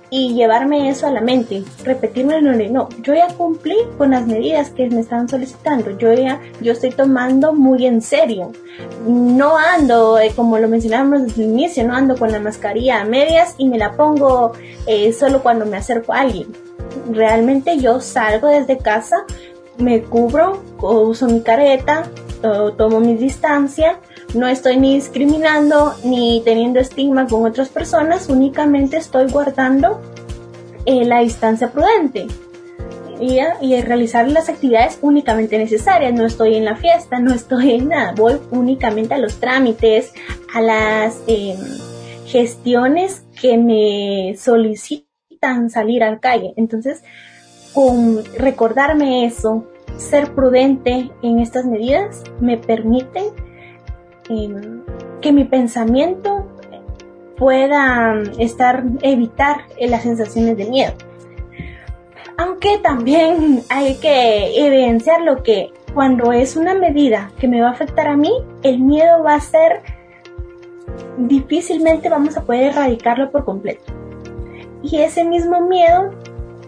y llevarme eso a la mente, repetirme no, yo ya cumplí con las medidas que me están solicitando, yo ya, yo estoy tomando muy en serio, no ando, eh, como lo mencionábamos desde el inicio, no ando con la mascarilla a medias y me la pongo eh, solo cuando me acerco a alguien. Realmente yo salgo desde casa, me cubro, uso mi careta, tomo mi distancia, no estoy ni discriminando ni teniendo estigma con otras personas, únicamente estoy guardando eh, la distancia prudente y, y, realizar las actividades únicamente necesarias. No estoy en la fiesta, no estoy en nada, voy únicamente a los trámites, a las em, gestiones que me solicitan salir a la calle. Entonces, con recordarme eso, ser prudente en estas medidas, me permite que mi pensamiento pueda estar, evitar las sensaciones de miedo. Aunque también hay que evidenciar lo que cuando es una medida que me va a afectar a mí, el miedo va a ser, difícilmente vamos a poder erradicarlo por completo. Y ese mismo miedo,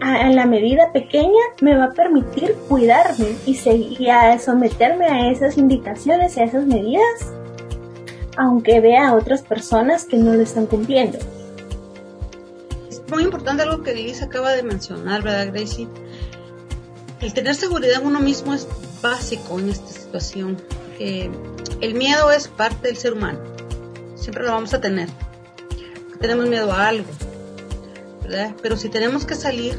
a, la medida pequeña, me va a permitir cuidarme y, seguir, someterme a esas indicaciones, y a esas medidas aunque vea a otras personas que no lo están cumpliendo. Es muy importante algo que Liz acaba de mencionar, ¿verdad, Gracie? El tener seguridad en uno mismo es básico en esta situación. el miedo es parte del ser humano. Siempre lo vamos a tener. Tenemos miedo a algo, Pero si tenemos que salir,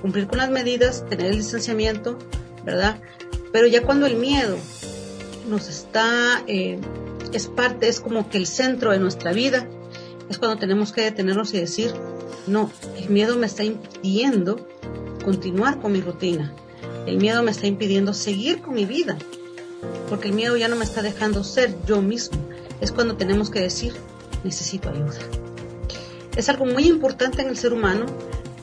cumplir con las medidas, tener el distanciamiento, ¿verdad? Pero ya cuando el miedo nos está eh, es parte, es como que el centro de nuestra vida, es cuando tenemos que detenernos y decir, no, el miedo me está impidiendo continuar con mi rutina, el miedo me está impidiendo seguir con mi vida, porque el miedo ya no me está dejando ser yo mismo, es cuando tenemos que decir, necesito ayuda. Es algo muy importante en el ser humano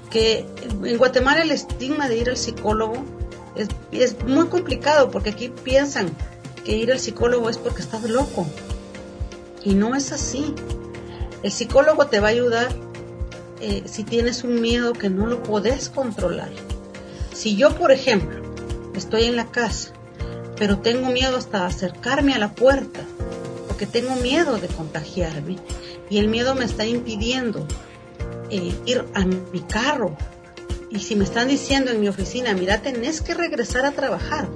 que en Guatemala el estigma de ir al psicólogo es, es muy complicado porque aquí piensan, que ir al psicólogo es porque estás loco. Y no es así. El psicólogo te va a ayudar eh, si tienes un miedo que no lo podés controlar. Si yo, por ejemplo, estoy en la casa, pero tengo miedo hasta acercarme a la puerta, porque tengo miedo de contagiarme, y el miedo me está impidiendo eh, ir a mi carro, y si me están diciendo en mi oficina, mira, tenés que regresar a trabajar,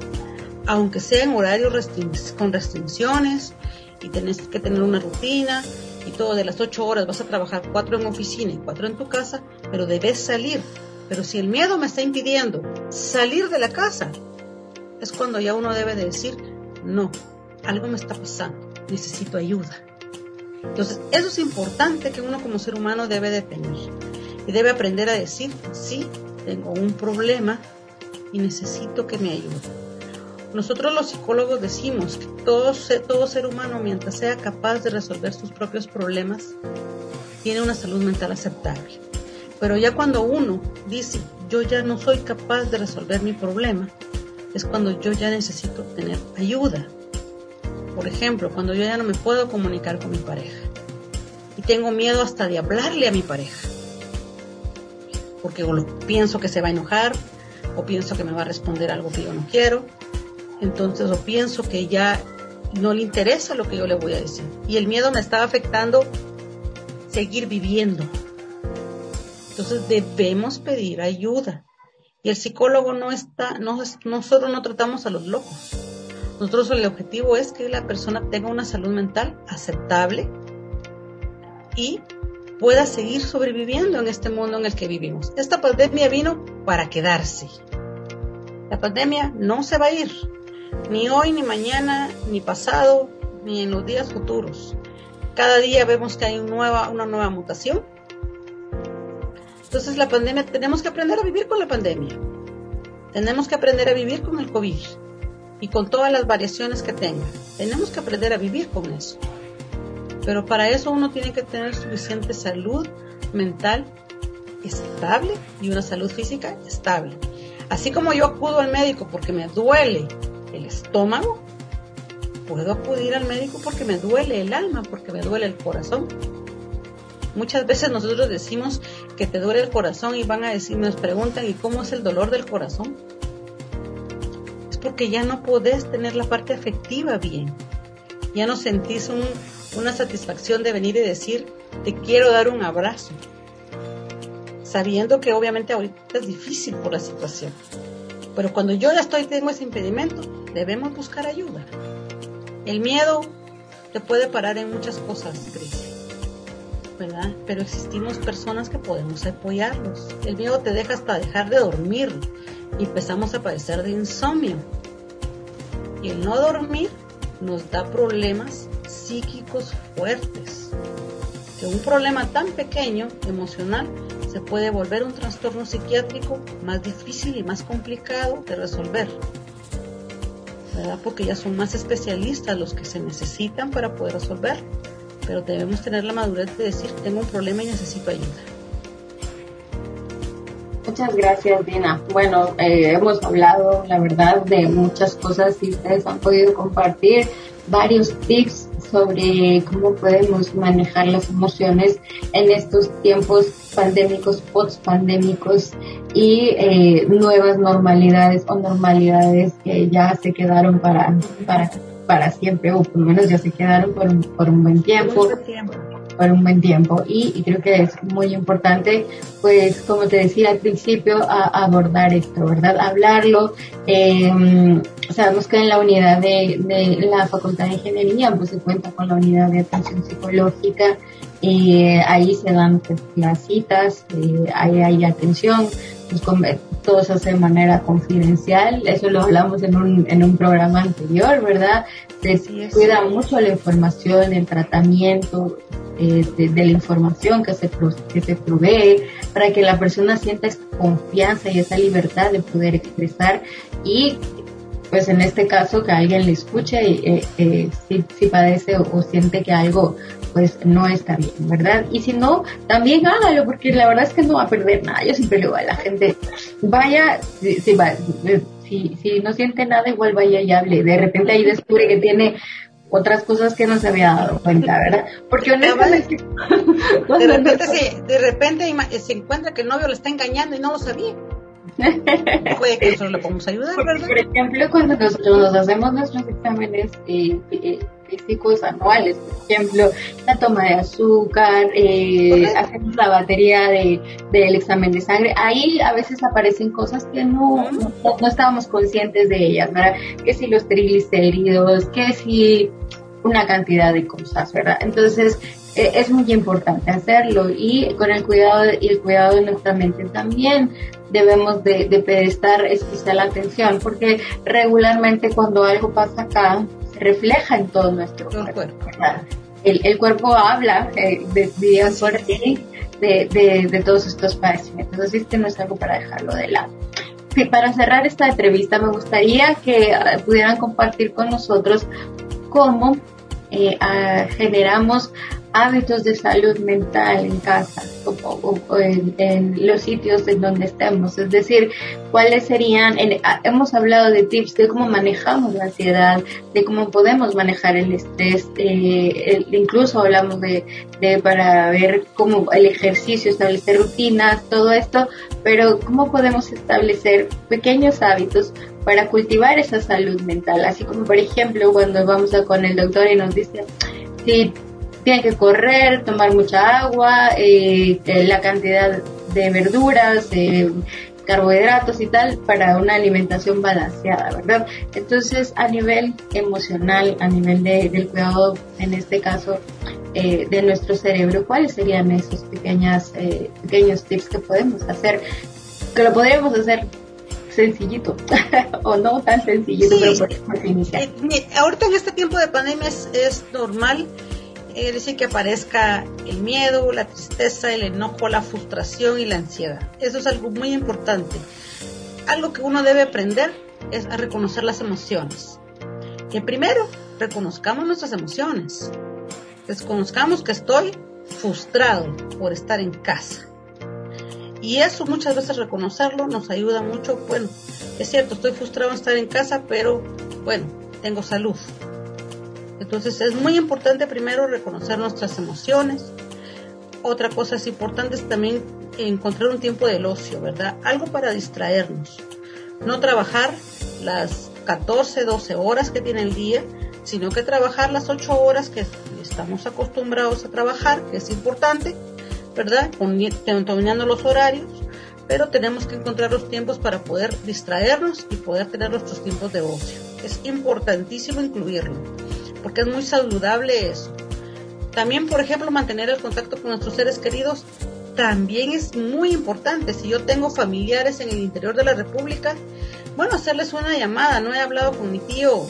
aunque sea en horarios con restricciones y tenés que tener una rutina y todo de las ocho horas vas a trabajar cuatro en oficina y cuatro en tu casa, pero debes salir. Pero si el miedo me está impidiendo salir de la casa, es cuando ya uno debe de decir, no, algo me está pasando, necesito ayuda. Entonces, eso es importante que uno como ser humano debe de tener. Y debe aprender a decir, sí, tengo un problema y necesito que me ayude. Nosotros los psicólogos decimos que todo, todo ser humano, mientras sea capaz de resolver sus propios problemas, tiene una salud mental aceptable. Pero ya cuando uno dice, yo ya no soy capaz de resolver mi problema, es cuando yo ya necesito tener ayuda. Por ejemplo, cuando yo ya no me puedo comunicar con mi pareja y tengo miedo hasta de hablarle a mi pareja, porque pienso que se va a enojar o pienso que me va a responder algo que yo no quiero entonces o pienso que ya no le interesa lo que yo le voy a decir. Y el miedo me está afectando seguir viviendo. Entonces debemos pedir ayuda. Y el psicólogo no está, no, nosotros no tratamos a los locos. Nosotros el objetivo es que la persona tenga una salud mental aceptable y pueda seguir sobreviviendo en este mundo en el que vivimos. Esta pandemia vino para quedarse. La pandemia no se va a ir ni hoy, ni mañana, ni pasado, ni en los días futuros. Cada día vemos que hay una nueva, mutación Entonces la pandemia, tenemos que aprender a vivir con la pandemia. Tenemos que aprender a vivir con el COVID y con todas las variaciones que tenga. Tenemos que aprender a vivir con eso. Pero para eso uno tiene que tener suficiente salud mental estable y una salud física estable. Así como yo acudo al médico porque me duele el estómago, puedo acudir al médico porque me duele el alma, porque me duele el corazón. Muchas veces nosotros decimos que te duele el corazón y van a decir, nos preguntan, ¿y cómo es el dolor del corazón? Porque ya no podés tener la parte afectiva bien. Ya no sentís una satisfacción de venir y decir, te quiero dar un abrazo. Sabiendo que obviamente ahorita es difícil por la situación. Pero cuando yo ya estoy, tengo ese impedimento, debemos buscar ayuda. El miedo te puede parar en muchas cosas, Cris. ¿verdad? Pero existimos personas que podemos apoyarlos. El miedo te deja hasta dejar de dormir y empezamos a padecer de insomnio. Y el no dormir nos da problemas psíquicos fuertes. Que un problema tan pequeño, emocional, se puede volver un trastorno psiquiátrico más difícil y más complicado de resolver. ¿verdad? Porque ya son más especialistas los que se necesitan para poder resolver, pero debemos tener la madurez de decir, tengo un problema y necesito ayuda. Muchas gracias, Dina. Bueno, eh, hemos hablado, la verdad, de muchas cosas y ustedes han podido compartir varios tips sobre cómo podemos manejar las emociones en estos tiempos pandémicos, post-pandémicos y eh, nuevas normalidades o normalidades que ya se quedaron para, para, para siempre o por lo menos ya se quedaron por un, por un buen tiempo. Por un buen tiempo y, creo que es muy importante pues como te decía al principio abordar esto verdad hablarlo eh, sabemos que en la unidad de, de, la Facultad de Ingeniería pues se cuenta con la unidad de atención psicológica y ahí se dan pues, las citas, eh, ahí hay atención, pues, todo se hace de manera confidencial, eso lo hablamos en un, en un programa anterior, ¿verdad? Se cuida mucho la información, el tratamiento eh, de, de, la información que se, que se provee para que la persona sienta esa confianza y esa libertad de poder expresar y pues en este caso que alguien le escuche y eh, eh, si, padece o, siente que algo pues no está bien, ¿verdad? Y si no, también hágalo, porque la verdad es que no va a perder nada. Yo siempre le digo a la gente, vaya, si, si, si, no siente nada, igual vaya y hable. De repente ahí descubre que tiene otras cosas que no se había dado cuenta, ¿verdad? Porque honestamente... de repente, se, de repente se encuentra que el novio le está engañando y no lo sabía. Puede que nosotros le podemos ayudar, ¿verdad? Por ejemplo, cuando nosotros nos hacemos nuestros exámenes eh, eh, anuales, por ejemplo, la toma de azúcar, eh, hacemos la batería de, del examen de sangre, ahí a veces aparecen cosas que no, no, estábamos conscientes de ellas, ¿verdad? Que si los triglicéridos, que si una cantidad de cosas, ¿verdad? Entonces, eh, es muy importante hacerlo y con el cuidado y el cuidado de nuestra mente también debemos de, de prestar especial atención porque regularmente cuando algo pasa acá refleja en todo nuestro cuerpo. El, el, cuerpo habla eh, de, de, de, de, todos estos padecimientos, así que no es algo para dejarlo de lado. Sí, para cerrar esta entrevista me gustaría que ah, pudieran compartir con nosotros cómo eh, generamos hábitos de salud mental en casa o, en, los sitios en donde estemos. Es decir, cuáles serían, hemos hablado de tips de cómo manejamos la ansiedad, de cómo podemos manejar el estrés, eh, incluso hablamos de, de, para ver cómo el ejercicio, establecer rutinas, todo esto, pero cómo podemos establecer pequeños hábitos para cultivar esa salud mental, así como por ejemplo cuando vamos a con el doctor y nos dice, si tiene que correr, tomar mucha agua, eh, eh, la cantidad de verduras, carbohidratos y tal para una alimentación balanceada, ¿verdad? Entonces, a nivel emocional, a nivel de, del cuidado, en este caso, eh, de nuestro cerebro, ¿cuáles serían esos pequeñas, pequeños tips que podemos hacer? Que lo podríamos hacer sencillito o no tan sencillito, pero iniciar. ahorita en este tiempo de pandemia es, es normal es decir, que aparezca el miedo, la tristeza, el enojo, la frustración y la ansiedad. Eso es algo muy importante. Algo que uno debe aprender es a reconocer las emociones. Que primero reconozcamos nuestras emociones. Reconozcamos que estoy frustrado por estar en casa. Y eso muchas veces reconocerlo nos ayuda mucho. Bueno, es cierto, estoy frustrado en estar en casa, pero bueno, tengo salud. Entonces es muy importante primero reconocer nuestras emociones. Otra cosa es importante es también encontrar un tiempo del ocio, ¿verdad? Algo para distraernos. No trabajar las 14, 12 horas que tiene el día, sino que trabajar las 8 horas que estamos acostumbrados a trabajar, que es importante, ¿verdad? Dominando los horarios, pero tenemos que encontrar los tiempos para poder distraernos y poder tener nuestros tiempos de ocio. Es importantísimo incluirlo, porque es muy saludable eso. También, por ejemplo, mantener el contacto con nuestros seres queridos también es muy importante. Si yo tengo familiares en el interior de la República, bueno, hacerles una llamada. No he hablado con mi tío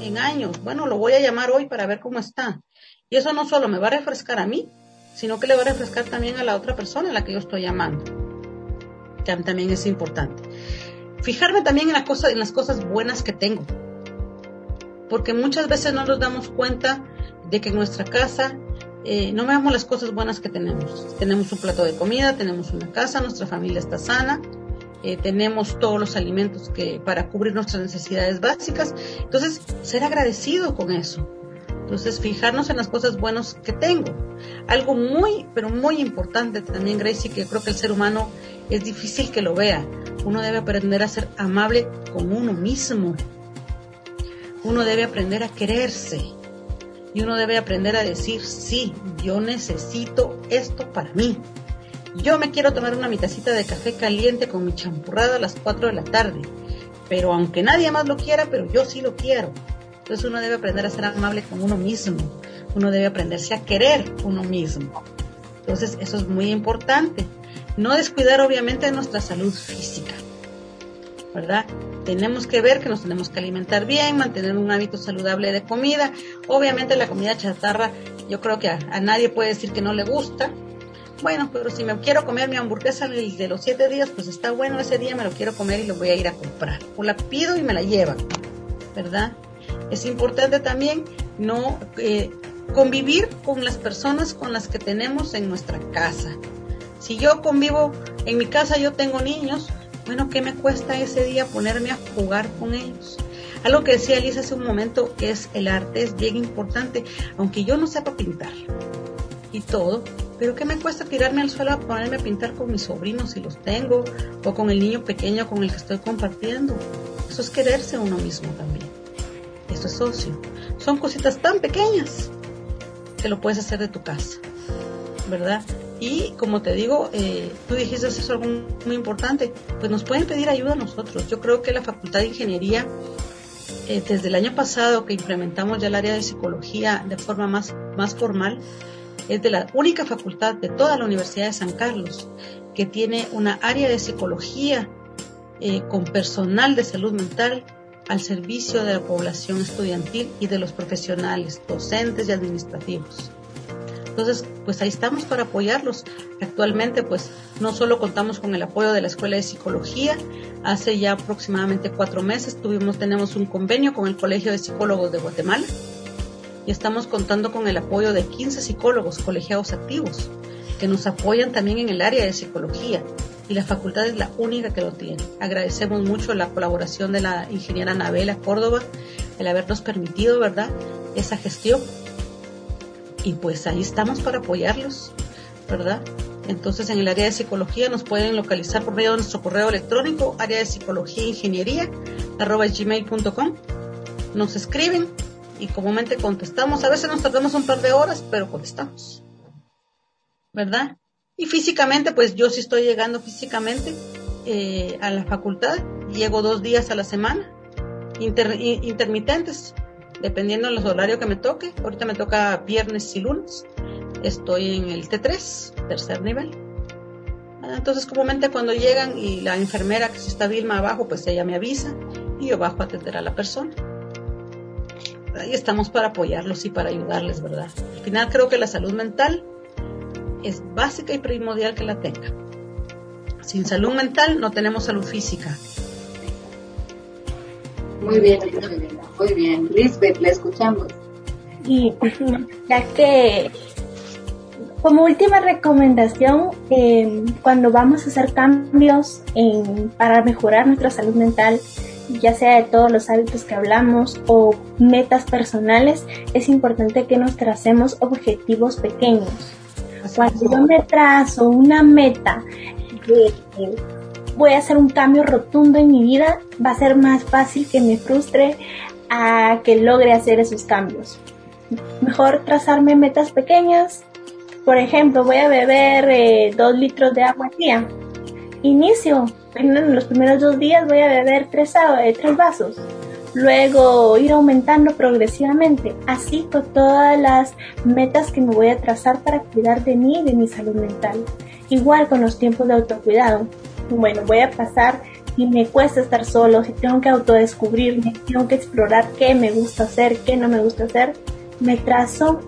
en años. Bueno, lo voy a llamar hoy para ver cómo está. Y eso no solo me va a refrescar a mí, sino que le va a refrescar también a la otra persona a la que yo estoy llamando. También es importante. Fijarme también en, la cosa, en las cosas buenas que tengo. Porque muchas veces no nos damos cuenta de que en nuestra casa eh, no veamos las cosas buenas que tenemos. Tenemos un plato de comida, tenemos una casa, nuestra familia está sana, eh, tenemos todos los alimentos que para cubrir nuestras necesidades básicas. Entonces, ser agradecido con eso. Entonces, fijarnos en las cosas buenas que tengo. Algo muy, pero muy importante también, Gracie, que creo que el ser humano es difícil que lo vea. Uno debe aprender a ser amable con uno mismo. Uno debe aprender a quererse. Y uno debe aprender a decir, sí, yo necesito esto para mí. Yo me quiero tomar una mitacita de café caliente con mi champurrada a las 4 de la tarde. Pero aunque nadie más lo quiera, pero yo sí lo quiero. Entonces uno debe aprender a ser amable con uno mismo. Uno debe aprenderse a querer uno mismo. Entonces eso es muy importante. No descuidar obviamente nuestra salud física. ¿Verdad? Tenemos que ver que nos tenemos que alimentar bien, mantener un hábito saludable de comida. Obviamente la comida chatarra, yo creo que a, nadie puede decir que no le gusta. Bueno, pero si me quiero comer mi hamburguesa de los siete días, pues está bueno, ese día me lo quiero comer y lo voy a ir a comprar. O la pido y me la llevan, ¿verdad? Es importante también no eh, convivir con las personas con las que tenemos en nuestra casa. Si yo convivo en mi casa, yo tengo niños, bueno, ¿qué me cuesta ese día ponerme a jugar con ellos? Algo que decía Alicia hace un momento es el arte, es bien importante, aunque yo no sepa pintar y todo, pero ¿qué me cuesta tirarme al suelo a ponerme a pintar con mis sobrinos si los tengo o con el niño pequeño con el que estoy compartiendo? Eso es quererse uno mismo también esto es socio. Son cositas tan pequeñas que lo puedes hacer de tu casa, ¿verdad? Y como te digo, eh, tú dijiste eso es algo muy importante, pues nos pueden pedir ayuda a nosotros. Yo creo que la Facultad de Ingeniería, eh, desde el año pasado que implementamos ya el área de psicología de forma más, más formal, es de la única facultad de toda la Universidad de San Carlos que tiene una área de psicología eh, con personal de salud mental al servicio de la población estudiantil y de los profesionales, docentes y administrativos. Entonces, pues ahí estamos para apoyarlos. Actualmente, pues no solo contamos con el apoyo de la Escuela de Psicología, hace ya aproximadamente cuatro meses tuvimos, tenemos un convenio con el Colegio de Psicólogos de Guatemala y estamos contando con el apoyo de 15 psicólogos colegiados activos que nos apoyan también en el área de psicología y la facultad es la única que lo tiene. Agradecemos mucho la colaboración de la ingeniera Anabela Córdoba, el habernos permitido, ¿verdad?, esa gestión. Y pues ahí estamos para apoyarlos, ¿verdad? Entonces en el área de psicología nos pueden localizar por medio de nuestro correo electrónico, área de psicología ingeniería, arroba gmail.com. Nos escriben y comúnmente contestamos. A veces nos tardamos un par de horas, pero contestamos. ¿Verdad? Y físicamente, pues yo sí estoy llegando físicamente eh, a la facultad, llego dos días a la semana, intermitentes, dependiendo de los horarios que me toque. Ahorita me toca viernes y lunes. Estoy en el T3, tercer nivel. Ah, entonces, comúnmente cuando llegan y la enfermera que está Vilma abajo, pues ella me avisa y yo bajo a atender a la persona. ahí estamos para apoyarlos y para ayudarles, ¿verdad? Al final creo que la salud mental es básica y primordial que la tenga. Sin salud mental no tenemos salud física. Muy bien, muy bien. Lisbeth, la escuchamos. Y ya que como última recomendación, eh, cuando vamos a hacer cambios para mejorar nuestra salud mental, ya sea de todos los hábitos que hablamos o metas personales, es importante que nos tracemos objetivos pequeños. Cuando yo me trazo una meta de voy a hacer un cambio rotundo en mi vida, va a ser más fácil que me frustre a que logre hacer esos cambios. Mejor trazarme metas pequeñas, por ejemplo, voy a beber eh, dos litros de agua al día. Inicio, en los primeros dos días voy a beber tres, eh, tres vasos. Luego ir aumentando progresivamente, así con todas las metas que me voy a trazar para cuidar de mí y de mi salud mental. Igual con los tiempos de autocuidado. Bueno, voy a pasar si me cuesta estar solo, si tengo que autodescubrirme, tengo que explorar qué me gusta hacer, qué no me gusta hacer, me trazo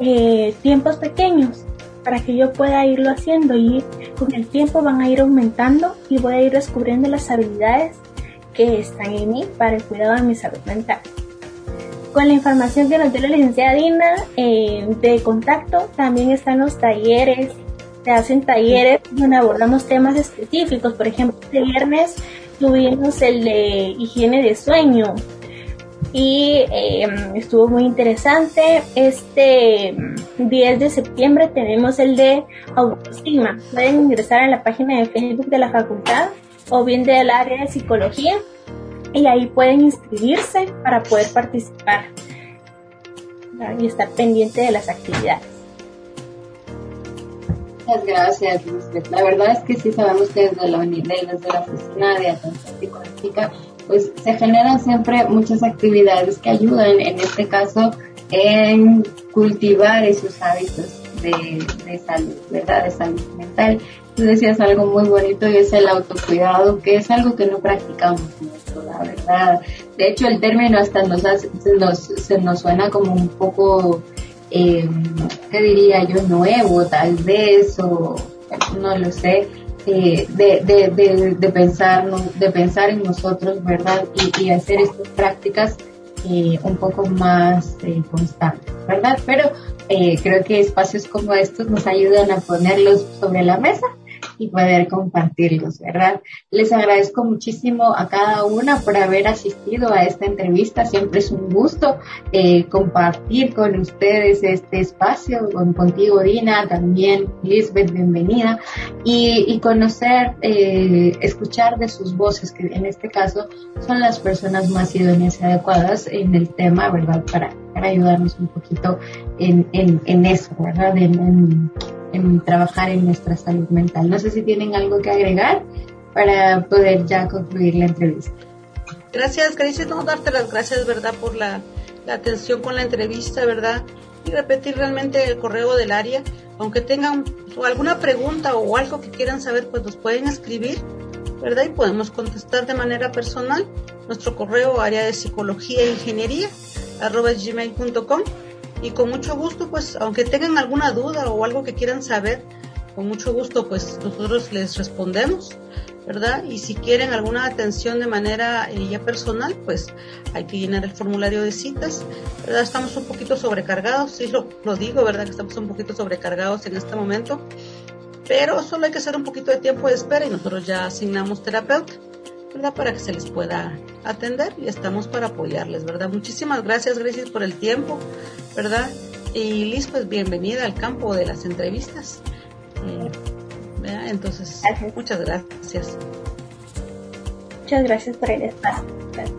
eh, tiempos pequeños para que yo pueda irlo haciendo y con el tiempo van a ir aumentando y voy a ir descubriendo las habilidades que están en mí para el cuidado de mi salud mental. Con la información que nos dio la licenciada Dina eh, de contacto, también están los talleres, se hacen talleres donde abordamos temas específicos. Por ejemplo, este viernes tuvimos el de higiene de sueño, y em, estuvo muy interesante. Este 10 de septiembre tenemos el de autoestima. Pueden ingresar a la página de Facebook de la facultad o bien del área de psicología y ahí pueden inscribirse para poder participar y estar pendiente de las actividades. Muchas gracias, La verdad es que sí sabemos que desde la, desde la oficina de atención psicológica pues se generan siempre muchas actividades que ayudan, en este caso, en cultivar esos hábitos de, salud, ¿verdad? De salud mental. Tú decías algo muy bonito y es el autocuidado, que es algo que no practicamos mucho, la verdad. De hecho, el término hasta nos, nos se nos suena como un poco, eh, ¿qué diría yo? Nuevo, tal vez, o no lo sé eh, de, de, de, pensar, de pensar en nosotros, ¿verdad? Y, hacer estas prácticas eh, un poco más eh, constantes, ¿verdad? Pero creo que espacios como estos nos ayudan a ponerlos sobre la mesa y poder compartirlos, ¿verdad? Les agradezco muchísimo a cada una por haber asistido a esta entrevista. Siempre es un gusto eh, compartir con ustedes este espacio, con, contigo Dina, también Lisbeth, bienvenida, y, conocer, eh, escuchar de sus voces, que en este caso son las personas más idóneas y adecuadas en el tema, ¿verdad? Para, para ayudarnos un poquito en, en, eso, ¿verdad? Trabajar en nuestra salud mental. No sé si tienen algo que agregar para poder ya concluir la entrevista. Gracias, no darte las gracias, ¿verdad? Por la, atención con la entrevista, ¿verdad? Y repetir realmente el correo del área. Aunque tengan alguna pregunta o algo que quieran saber, pues nos pueden escribir, ¿verdad? Y podemos contestar de manera personal. Nuestro correo área de psicología e ingeniería arroba gmail.com y con mucho gusto, pues, aunque tengan alguna duda o algo que quieran saber, con mucho gusto, pues, nosotros les respondemos, ¿verdad? Y si quieren alguna atención de manera eh, ya personal, pues hay que llenar el formulario de citas, ¿verdad? Estamos un poquito sobrecargados, sí lo, lo digo, ¿verdad? Que estamos un poquito sobrecargados en este momento, pero solo hay que hacer un poquito de tiempo de espera y nosotros ya asignamos terapeuta. ¿Verdad? Para que se les pueda atender y estamos para apoyarles, ¿verdad? Muchísimas gracias, gracias por el tiempo, ¿verdad? Y Liz, pues bienvenida al campo de las entrevistas. Eh, Entonces, muchas gracias. Muchas gracias por el espacio. Gracias.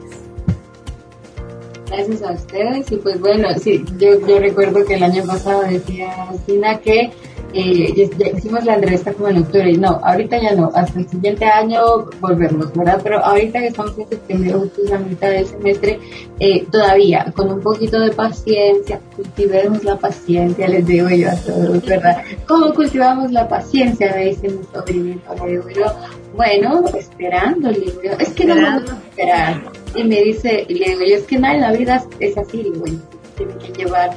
Gracias a ustedes y pues bueno, sí, yo, yo recuerdo que el año pasado decía Sina que eh, hicimos la entrevista como en octubre no, ahorita ya no, hasta el siguiente año volvemos, ¿verdad? Pero ahorita que estamos en septiembre, justo la mitad del semestre, eh, todavía con un poquito de paciencia, cultivemos la paciencia, les digo yo a todos, ¿verdad? ¿Cómo cultivamos la paciencia? Me dice mi sobrino, le digo yo, Bueno, esperando, Es que no vamos a esperar. Y me dice, y le digo es que nada en la vida es así, digo, tiene que llevar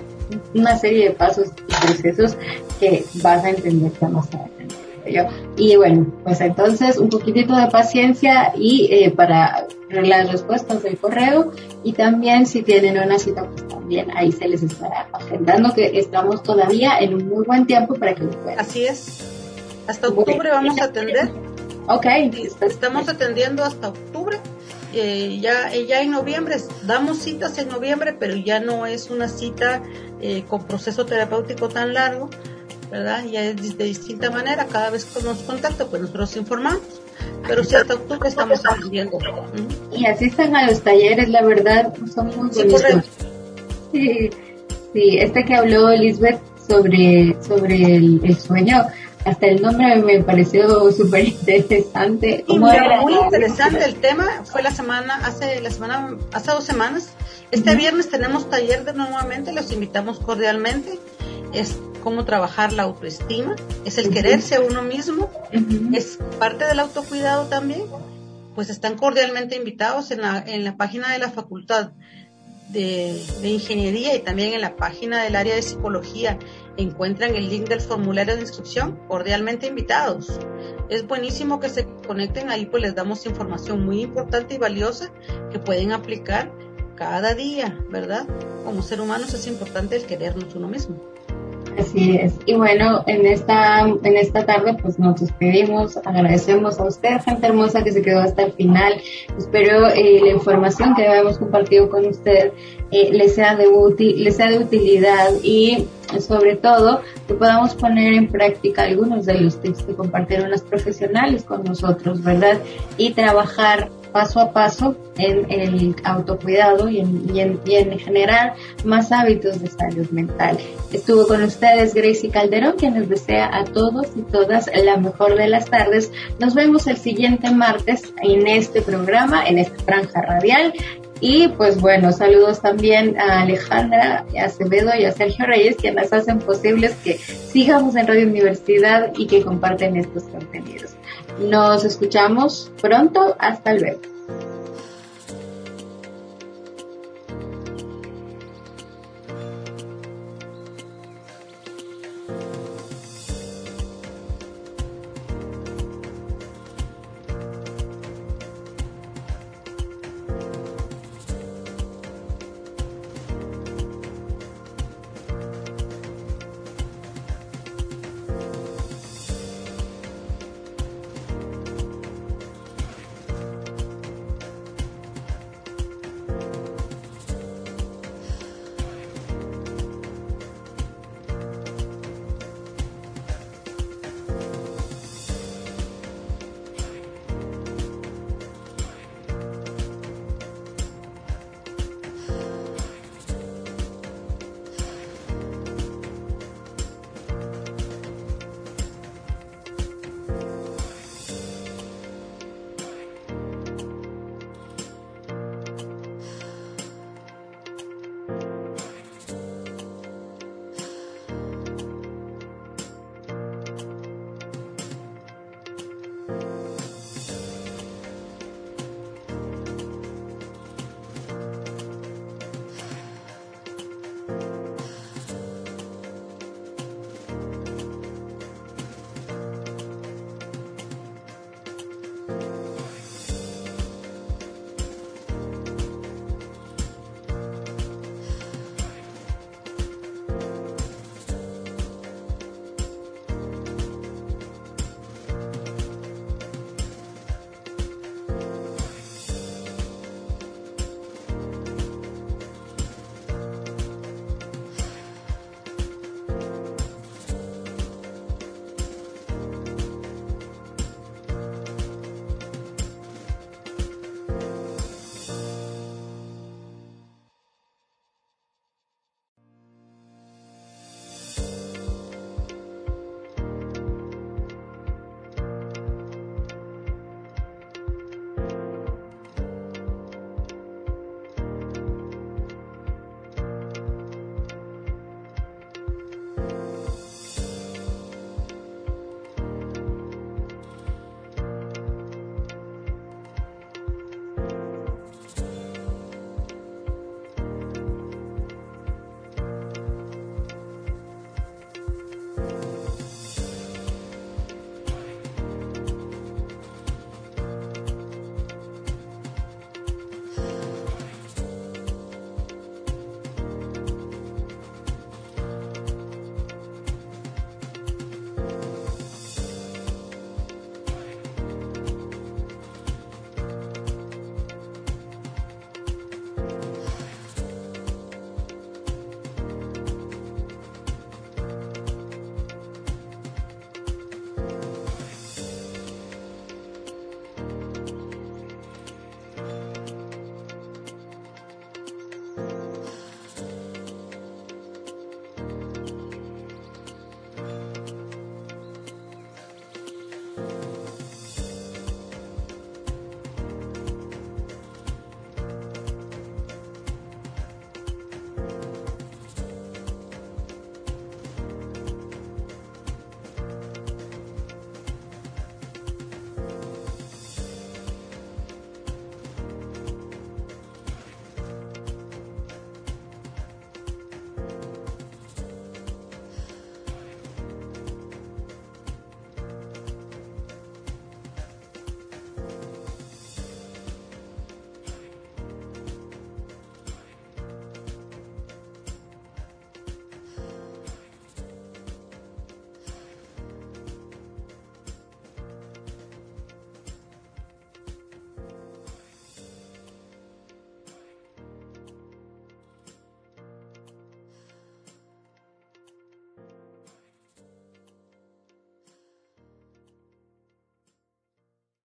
una serie de pasos y procesos que vas a entender más adelante. Y bueno, pues entonces un poquitito de paciencia y eh, para las respuestas del correo y también si tienen una cita, pues también ahí se les estará agendando que estamos todavía en un muy buen tiempo para que lo puedan. Así es. Hasta octubre vamos a atender. Ok. Estamos atendiendo hasta octubre. Eh, ya, eh, ya en noviembre, damos citas en noviembre, pero ya no es una cita eh, con proceso terapéutico tan largo, ¿verdad? Ya es de, distinta manera, cada vez que nos contacta, pues nosotros informamos, pero si hasta octubre estamos atendiendo. Y asistan a los talleres, la verdad, son muy bonitos. Sí, sí, este que habló Elizabeth sobre, sobre el sueño, hasta el nombre me pareció súper interesante. muy interesante el tema. Fue la semana, hace la semana, hace dos semanas. Este viernes tenemos taller de nuevamente, los invitamos cordialmente. Es cómo trabajar la autoestima, es el quererse a uno mismo, es parte del autocuidado también. Pues están cordialmente invitados en la, en la página de la facultad de, de ingeniería y también en la página del área de psicología encuentran el link del formulario de inscripción, cordialmente invitados. Es buenísimo que se conecten ahí, pues les damos información muy importante y valiosa que pueden aplicar cada día, ¿verdad? Como ser humanos es importante el querernos uno mismo. Así es. Y bueno, en esta, en esta tarde pues nos despedimos, agradecemos a usted, gente hermosa que se quedó hasta el final. Espero eh, la información que hemos compartido con usted eh, sea de útil, le sea de utilidad y sobre todo que podamos poner en práctica algunos de los tips que compartieron los profesionales con nosotros, ¿verdad? Y trabajar paso a paso en el autocuidado y en, y en, generar más hábitos de salud mental. Estuvo con ustedes Gracie Calderón, quien les desea a todos y todas la mejor de las tardes. Nos vemos el siguiente martes en este programa, en esta franja radial. Y pues bueno, saludos también a Alejandra Acevedo y a Sergio Reyes, quienes hacen posibles que sigamos en Radio Universidad y que comparten estos contenidos. Nos escuchamos pronto. Hasta luego.